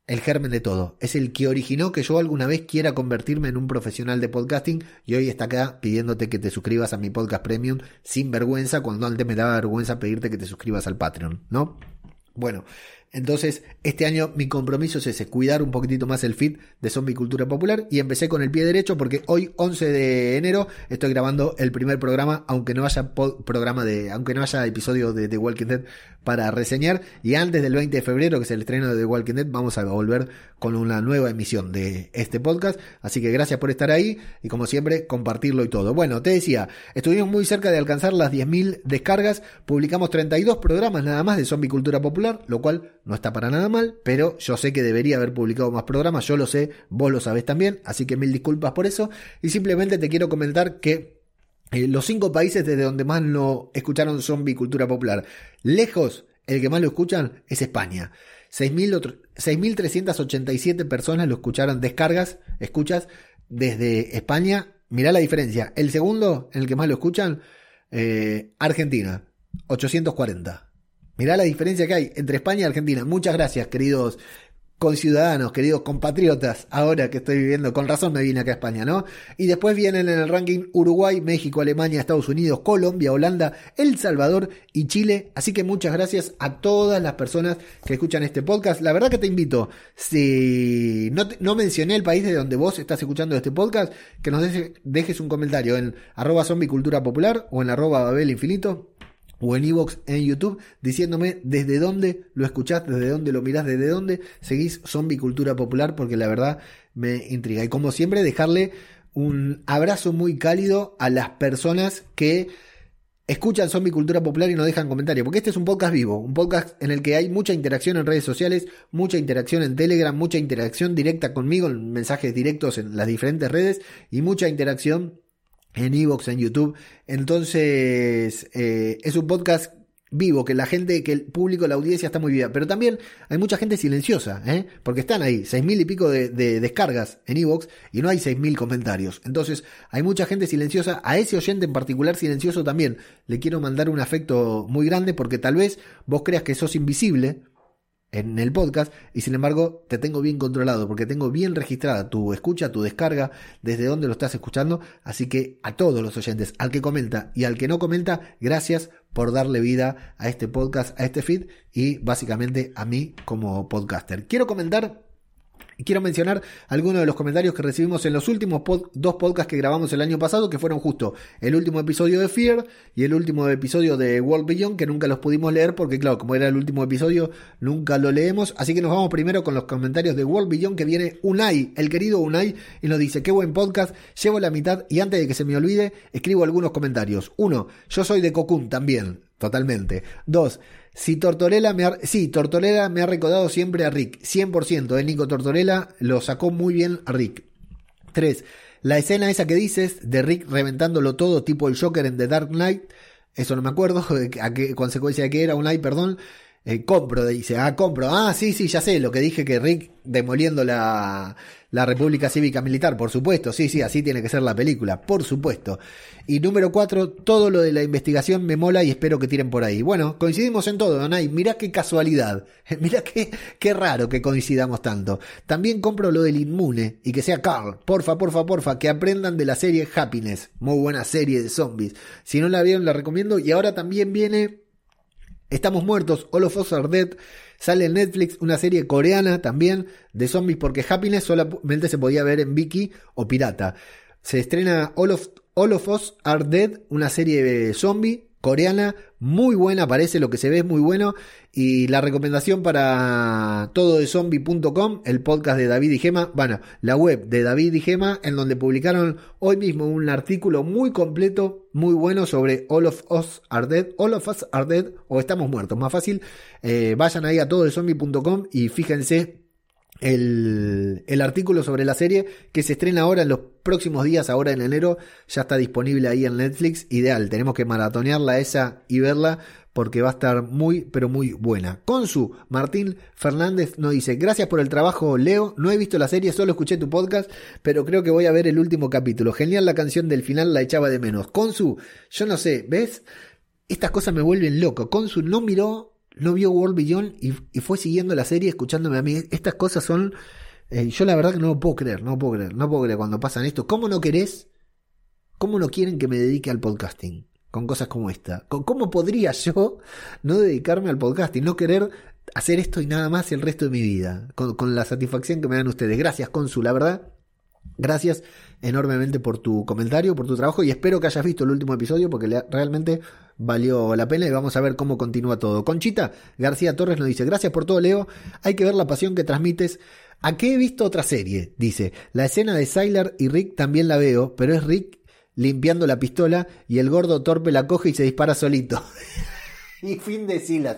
el germen de todo. Es el que originó que yo alguna vez quiera convertirme en un profesional de podcasting y hoy está acá pidiéndote que te suscribas a mi podcast premium sin vergüenza cuando antes me daba vergüenza pedirte que te suscribas al Patreon, ¿no? Bueno, entonces, este año mi compromiso es ese, cuidar un poquitito más el feed de Zombie Cultura Popular y empecé con el pie derecho porque hoy 11 de enero estoy grabando el primer programa, aunque no haya programa de, aunque no haya episodio de The Walking Dead para reseñar y antes del 20 de febrero, que es el estreno de The Walking Dead, vamos a volver con una nueva emisión de este podcast, así que gracias por estar ahí y como siempre compartirlo y todo. Bueno, te decía, estuvimos muy cerca de alcanzar las 10.000 descargas, publicamos 32 programas nada más de Zombie Cultura Popular, lo cual no está para nada mal, pero yo sé que debería haber publicado más programas, yo lo sé, vos lo sabés también, así que mil disculpas por eso. Y simplemente te quiero comentar que eh, los cinco países desde donde más lo escucharon zombie cultura popular, lejos, el que más lo escuchan es España. 6.387 personas lo escucharon, descargas, escuchas desde España. Mirá la diferencia. El segundo, en el que más lo escuchan, eh, Argentina, 840. Mirá la diferencia que hay entre España y Argentina. Muchas gracias, queridos conciudadanos, queridos compatriotas, ahora que estoy viviendo, con razón me vine acá a España, ¿no? Y después vienen en el ranking Uruguay, México, Alemania, Estados Unidos, Colombia, Holanda, El Salvador y Chile. Así que muchas gracias a todas las personas que escuchan este podcast. La verdad que te invito, si no, mencioné el país de donde vos estás escuchando este podcast, que nos dejes un comentario en arroba zombie cultura popular o en arroba babel infinito o en Evox en YouTube diciéndome desde dónde lo escuchás, desde dónde lo mirás, desde dónde seguís Zombie Cultura Popular, porque la verdad me intriga. Y como siempre, dejarle un abrazo muy cálido a las personas que escuchan Zombie Cultura Popular y no dejan comentarios, porque este es un podcast vivo, un podcast en el que hay mucha interacción en redes sociales, mucha interacción en Telegram, mucha interacción directa conmigo, en mensajes directos en las diferentes redes y mucha interacción en Evox, en YouTube. Entonces, eh, es un podcast vivo, que la gente, que el público, la audiencia está muy viva. Pero también hay mucha gente silenciosa, ¿eh? porque están ahí, seis mil y pico de, descargas en Evox y no hay seis mil comentarios. Entonces, hay mucha gente silenciosa. A ese oyente en particular silencioso también le quiero mandar un afecto muy grande porque tal vez vos creas que sos invisible en el podcast y sin embargo te tengo bien controlado porque tengo bien registrada tu escucha, tu descarga, desde dónde lo estás escuchando. Así que a todos los oyentes, al que comenta y al que no comenta, gracias por darle vida a este podcast, a este feed y básicamente a mí como podcaster. Quiero comentar quiero mencionar algunos de los comentarios que recibimos en los últimos dos podcasts que grabamos el año pasado, que fueron justo el último episodio de Fear y el último episodio de World Beyond, que nunca los pudimos leer porque, claro, como era el último episodio, nunca lo leemos. Así que nos vamos primero con los comentarios de World Beyond, que viene Unai, el querido Unai, y nos dice: Qué buen podcast, llevo la mitad y antes de que se me olvide, escribo algunos comentarios. Uno, yo soy de Cocoon también, totalmente. Dos, si Tortorella me ha, Tortorella me ha recordado siempre a Rick, 100%, el Nico Tortorella lo sacó muy bien a Rick. 3. La escena esa que dices de Rick reventándolo todo tipo el Joker en The Dark Knight, eso no me acuerdo a qué consecuencia de qué era, un like, perdón. Eh, compro, dice, ah, compro, ah, sí, sí, ya sé, lo que dije que Rick demoliendo la, la República Cívica Militar, por supuesto, sí, sí, así tiene que ser la película, por supuesto. Y número cuatro, todo lo de la investigación me mola y espero que tiren por ahí. Bueno, coincidimos en todo, Donay, mirá qué casualidad, mirá qué, qué raro que coincidamos tanto. También compro lo del inmune y que sea Carl, porfa, porfa, porfa, que aprendan de la serie Happiness, muy buena serie de zombies. Si no la vieron, la recomiendo. Y ahora también viene Estamos muertos, All of Us Are Dead. Sale en Netflix una serie coreana también de zombies porque Happiness solamente se podía ver en Viki o Pirata. Se estrena All of, All of Us Are Dead, una serie de zombie coreana, muy buena, parece lo que se ve es muy bueno. Y la recomendación para todo de zombie.com, el podcast de David y Gema, bueno, la web de David y Gema, en donde publicaron hoy mismo un artículo muy completo, muy bueno sobre All of Us Are Dead, All of Us Are Dead o Estamos Muertos, más fácil. Eh, vayan ahí a todo de zombie.com y fíjense el, el, artículo sobre la serie que se estrena ahora en los próximos días, ahora en enero, ya está disponible ahí en Netflix. Ideal, tenemos que maratonearla esa y verla porque va a estar muy, pero muy buena. Consu, Martín Fernández nos dice, gracias por el trabajo, Leo. No he visto la serie, solo escuché tu podcast, pero creo que voy a ver el último capítulo. Genial la canción del final, la echaba de menos. Consu, yo no sé, ¿ves? Estas cosas me vuelven loco. Consu no miró no vio World Beyond y, fue siguiendo la serie, escuchándome a mí. Estas cosas son. Eh, yo la verdad que no lo puedo creer, no puedo creer, no puedo creer cuando pasan esto. ¿Cómo no querés? ¿Cómo no quieren que me dedique al podcasting? Con cosas como esta. ¿Cómo podría yo no dedicarme al podcasting? No querer hacer esto y nada más el resto de mi vida. Con, la satisfacción que me dan ustedes. Gracias, Consul, la verdad. Gracias enormemente por tu comentario, por tu trabajo y espero que hayas visto el último episodio porque realmente valió la pena y vamos a ver cómo continúa todo. Conchita García Torres nos dice, gracias por todo Leo, hay que ver la pasión que transmites. ¿A qué he visto otra serie? Dice, la escena de Sylar y Rick también la veo, pero es Rick limpiando la pistola y el gordo torpe la coge y se dispara solito. y fin de Silas.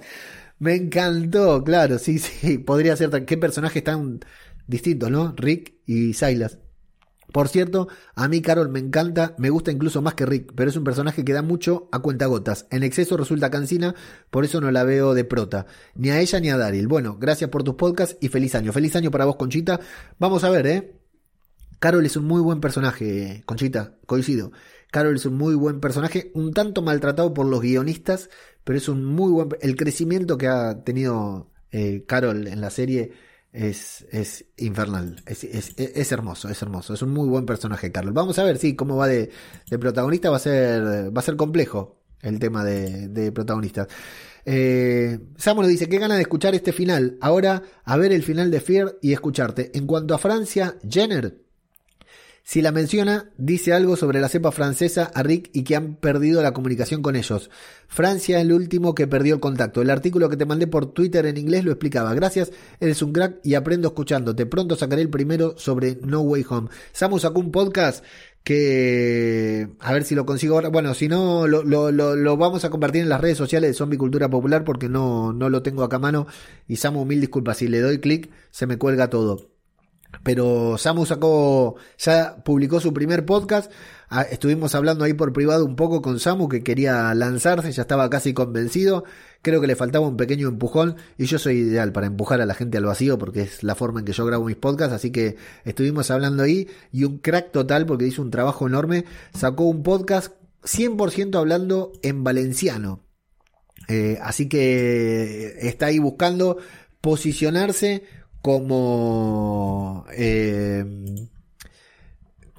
Me encantó, claro, sí, sí, podría ser. ¿Qué personajes tan distintos, no? Rick y Silas. Por cierto, a mí Carol me encanta, me gusta incluso más que Rick, pero es un personaje que da mucho a cuentagotas. En exceso resulta cansina, por eso no la veo de prota. Ni a ella ni a Daryl. Bueno, gracias por tus podcasts y feliz año. Feliz año para vos, Conchita. Vamos a ver, ¿eh? Carol es un muy buen personaje, Conchita, coincido. Carol es un muy buen personaje, un tanto maltratado por los guionistas, pero es un muy buen... El crecimiento que ha tenido eh, Carol en la serie es, es infernal. Es, es, es, hermoso, es hermoso. Es un muy buen personaje, Carlos. Vamos a ver, sí, cómo va de, de protagonista. Va a ser, va a ser complejo el tema de, de protagonistas. Eh, Samuel dice, qué gana de escuchar este final. Ahora a ver el final de Fear y escucharte. En cuanto a Francia, Jenner si la menciona, dice algo sobre la cepa francesa a Rick y que han perdido la comunicación con ellos. Francia es el último que perdió el contacto. El artículo que te mandé por Twitter en inglés lo explicaba. Gracias, eres un crack y aprendo escuchándote. Pronto sacaré el primero sobre No Way Home. Samu sacó un podcast que a ver si lo consigo ahora. Bueno, si no, lo, lo, lo, vamos a compartir en las redes sociales de Zombie Cultura Popular porque no, no lo tengo acá a mano. Y Samu, mil disculpas, si le doy clic se me cuelga todo. Pero Samu sacó, ya publicó su primer podcast. Ah, estuvimos hablando ahí por privado un poco con Samu que quería lanzarse, ya estaba casi convencido. Creo que le faltaba un pequeño empujón y yo soy ideal para empujar a la gente al vacío porque es la forma en que yo grabo mis podcasts. Así que estuvimos hablando ahí y un crack total porque hizo un trabajo enorme. Sacó un podcast 100% hablando en valenciano. Eh, así que está ahí buscando posicionarse como eh,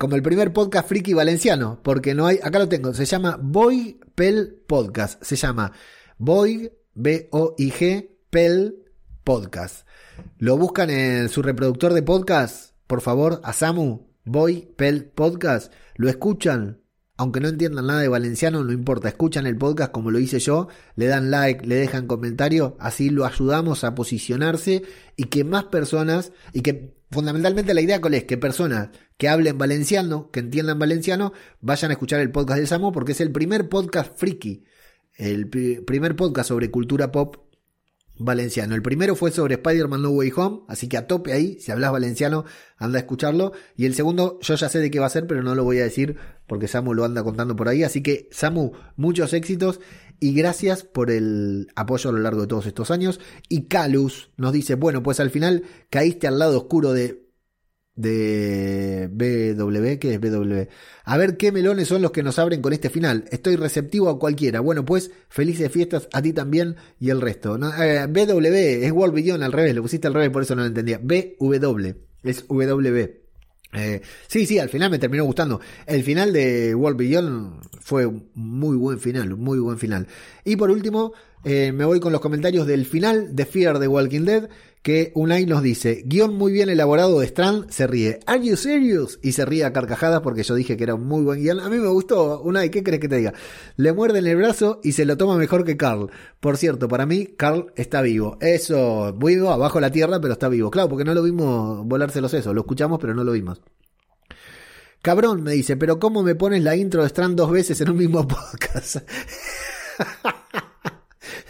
como el primer podcast friki valenciano, porque no hay, acá lo tengo, se llama Boy Pel Podcast, se llama Boy B O I G Pel Podcast. Lo buscan en su reproductor de podcast, por favor, a Samu Boy Pel Podcast, lo escuchan, aunque no entiendan nada de valenciano, no importa, escuchan el podcast como lo hice yo, le dan like, le dejan comentario, así lo ayudamos a posicionarse y que más personas, y que fundamentalmente la idea cuál es, que personas que hablen valenciano, que entiendan valenciano, vayan a escuchar el podcast de Samo porque es el primer podcast friki, el primer podcast sobre cultura pop valenciano. El primero fue sobre Spider-Man No Way Home, así que a tope ahí, si hablas valenciano, anda a escucharlo. Y el segundo, yo ya sé de qué va a ser, pero no lo voy a decir porque Samu lo anda contando por ahí. Así que, Samu, muchos éxitos y gracias por el apoyo a lo largo de todos estos años. Y Calus nos dice, bueno, pues al final caíste al lado oscuro de de BW, ¿qué es BW? A ver qué melones son los que nos abren con este final. Estoy receptivo a cualquiera. Bueno, pues felices fiestas a ti también y el resto. Eh, BW es World Beyond al revés, lo pusiste al revés, por eso no lo entendía. BW es W. Eh, sí, sí, al final me terminó gustando. El final de World Beyond fue muy buen final, muy buen final. Y por último, eh, me voy con los comentarios del final de Fear the Walking Dead que Unai nos dice, guion muy bien elaborado de Strand, se ríe, ¿Are you serious? Y se ríe a carcajadas porque yo dije que era un muy buen guion. A mí me gustó, Unai, ¿qué crees que te diga? Le muerde en el brazo y se lo toma mejor que Carl. Por cierto, para mí, Carl está vivo. Eso, vivo abajo la tierra, pero está vivo. Claro, porque no lo vimos volarse los sesos, lo escuchamos, pero no lo vimos. Cabrón, me dice, pero ¿cómo me pones la intro de Strand dos veces en un mismo podcast?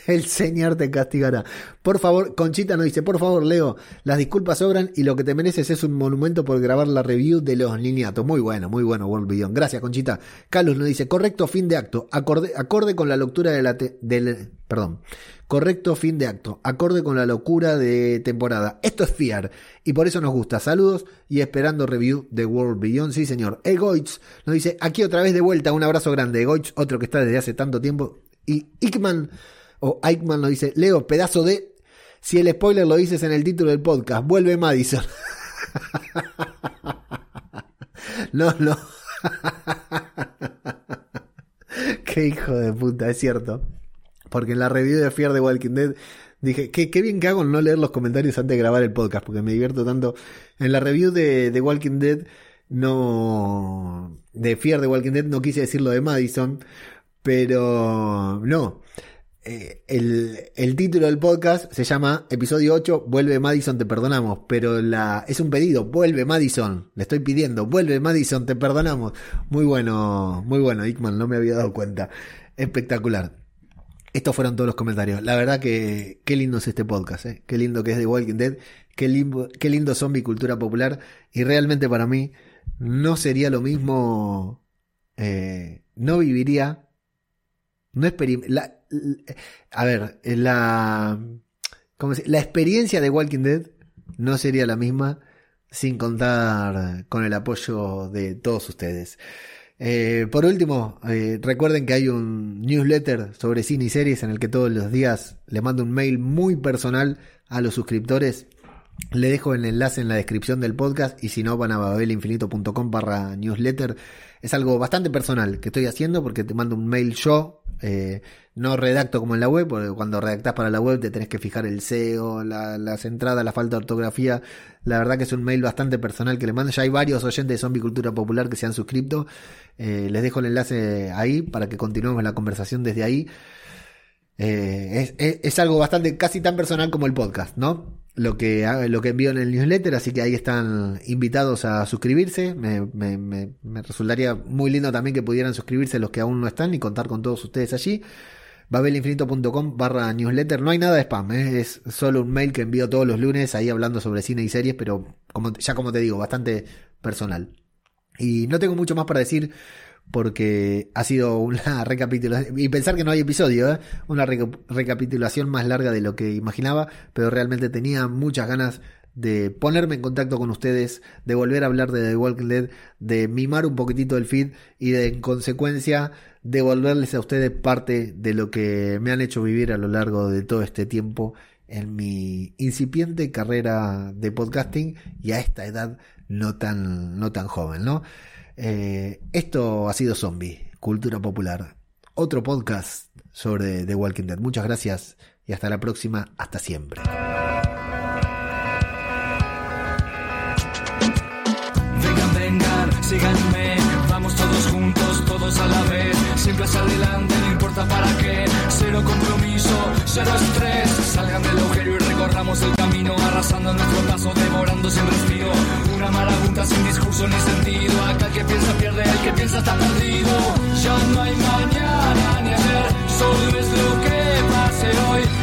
el Señor te castigará. Por favor, Conchita nos dice, por favor, Leo, las disculpas sobran y lo que te mereces es un monumento por grabar la review de los niñatos. Muy bueno, muy bueno, World Beyond. Gracias, Conchita. Carlos nos dice, correcto fin de acto, acorde, acorde con la lectura de la... del, perdón. Correcto fin de acto, acorde con la locura de temporada. Esto es Fiar y por eso nos gusta. Saludos y esperando review de World Beyond. Sí, señor. Egoitz nos dice, aquí otra vez de vuelta, un abrazo grande. Egoitz, otro que está desde hace tanto tiempo. Y Ickman o Eichmann lo dice, Leo, pedazo de... Si el spoiler lo dices en el título del podcast, vuelve Madison. no, no. Qué hijo de puta, es cierto. Porque en la review de Fear de Walking Dead dije, qué, qué bien que hago en no leer los comentarios antes de grabar el podcast, porque me divierto tanto. En la review de, de Walking Dead, no. De Fear de Walking Dead, no quise decir lo de Madison, pero no. Eh, el, título del podcast se llama Episodio 8, Vuelve Madison, te perdonamos, pero la, es un pedido, vuelve Madison, le estoy pidiendo, vuelve Madison, te perdonamos. Muy bueno, muy bueno, Hickman, no me había dado cuenta. Espectacular. Estos fueron todos los comentarios. La verdad que qué lindo es este podcast, ¿eh? qué lindo que es The Walking Dead, qué lindo, qué lindo cultura popular y realmente para mí no sería lo mismo, eh, no viviría, no la, a ver, la, la experiencia de Walking Dead no sería la misma sin contar con el apoyo de todos ustedes. Eh, por último, eh, recuerden que hay un newsletter sobre cine y series en el que todos los días le mando un mail muy personal a los suscriptores Le dejo el enlace en la descripción del podcast y si no van a babelinfinito.com barra newsletter. Es algo bastante personal que estoy haciendo porque te mando un mail yo. Eh, no redacto como en la web, porque cuando redactas para la web te tenés que fijar el SEO, las entradas, la falta de ortografía. La verdad que es un mail bastante personal que le mando. Ya hay varios oyentes de Zombie Cultura Popular que se han suscrito. Eh, les dejo el enlace ahí para que continuemos la conversación desde ahí. Eh, es, es algo bastante casi tan personal como el podcast, ¿no? Lo que, lo que envío en el newsletter, así que ahí están invitados a suscribirse. Me, me, me, resultaría muy lindo también que pudieran suscribirse los que aún no están y contar con todos ustedes allí. babelinfinito.com barra newsletter. No hay nada de spam, ¿eh? es solo un mail que envío todos los lunes ahí hablando sobre cine y series, pero como, ya como te digo, bastante personal. Y no tengo mucho más para decir porque ha sido una recapitulación, y pensar que no hay episodio, ¿eh? una recapitulación más larga de lo que imaginaba, pero realmente tenía muchas ganas de ponerme en contacto con ustedes, de volver a hablar de The Walking Dead, de mimar un poquitito el feed y de en consecuencia devolverles a ustedes parte de lo que me han hecho vivir a lo largo de todo este tiempo en mi incipiente carrera de podcasting y a esta edad no tan, no tan joven, ¿no? Eh, esto ha sido Zombie, Cultura Popular. Otro podcast sobre The Walking Dead. Muchas gracias y hasta la próxima. Hasta siempre. Vengan, vengan, síganme. Vamos todos juntos, todos a la vez. Siempre hacia adelante, no importa para qué. Cero compromiso, cero estrés. Salgan del agujero el camino. Arrasando nuestro paso, devorando sin respiro una marabunta sin discurso ni sentido. Acá el que piensa pierde, el que piensa está perdido. Ya no hay mañana ni ayer, solo es lo que pase hoy.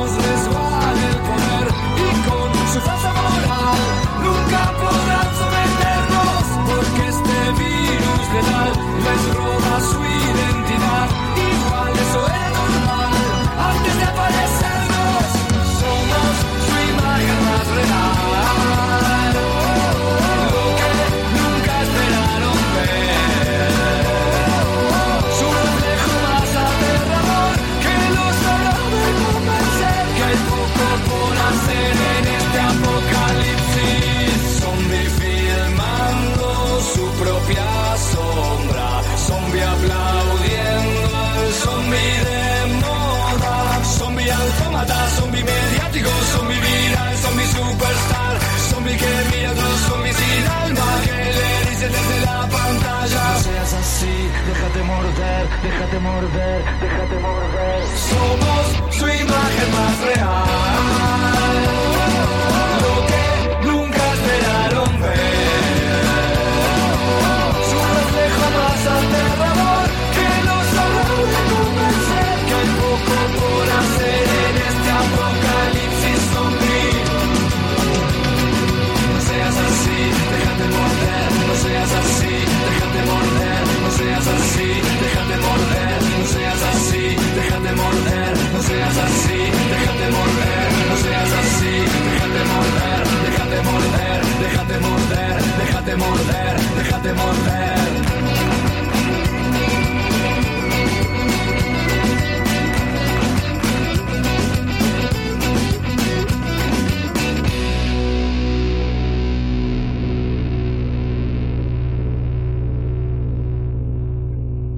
letal les roba su identidad. Igual eso era normal antes de aparecernos. Somos su imagen más real. Morder, déjate morder, déjate morder. Somos su imagen más real. así, déjate morder, no seas así, déjate morder, no seas así, déjate morder, no seas así, déjate morder, déjate morder, déjate morder, déjate morder, déjate morder.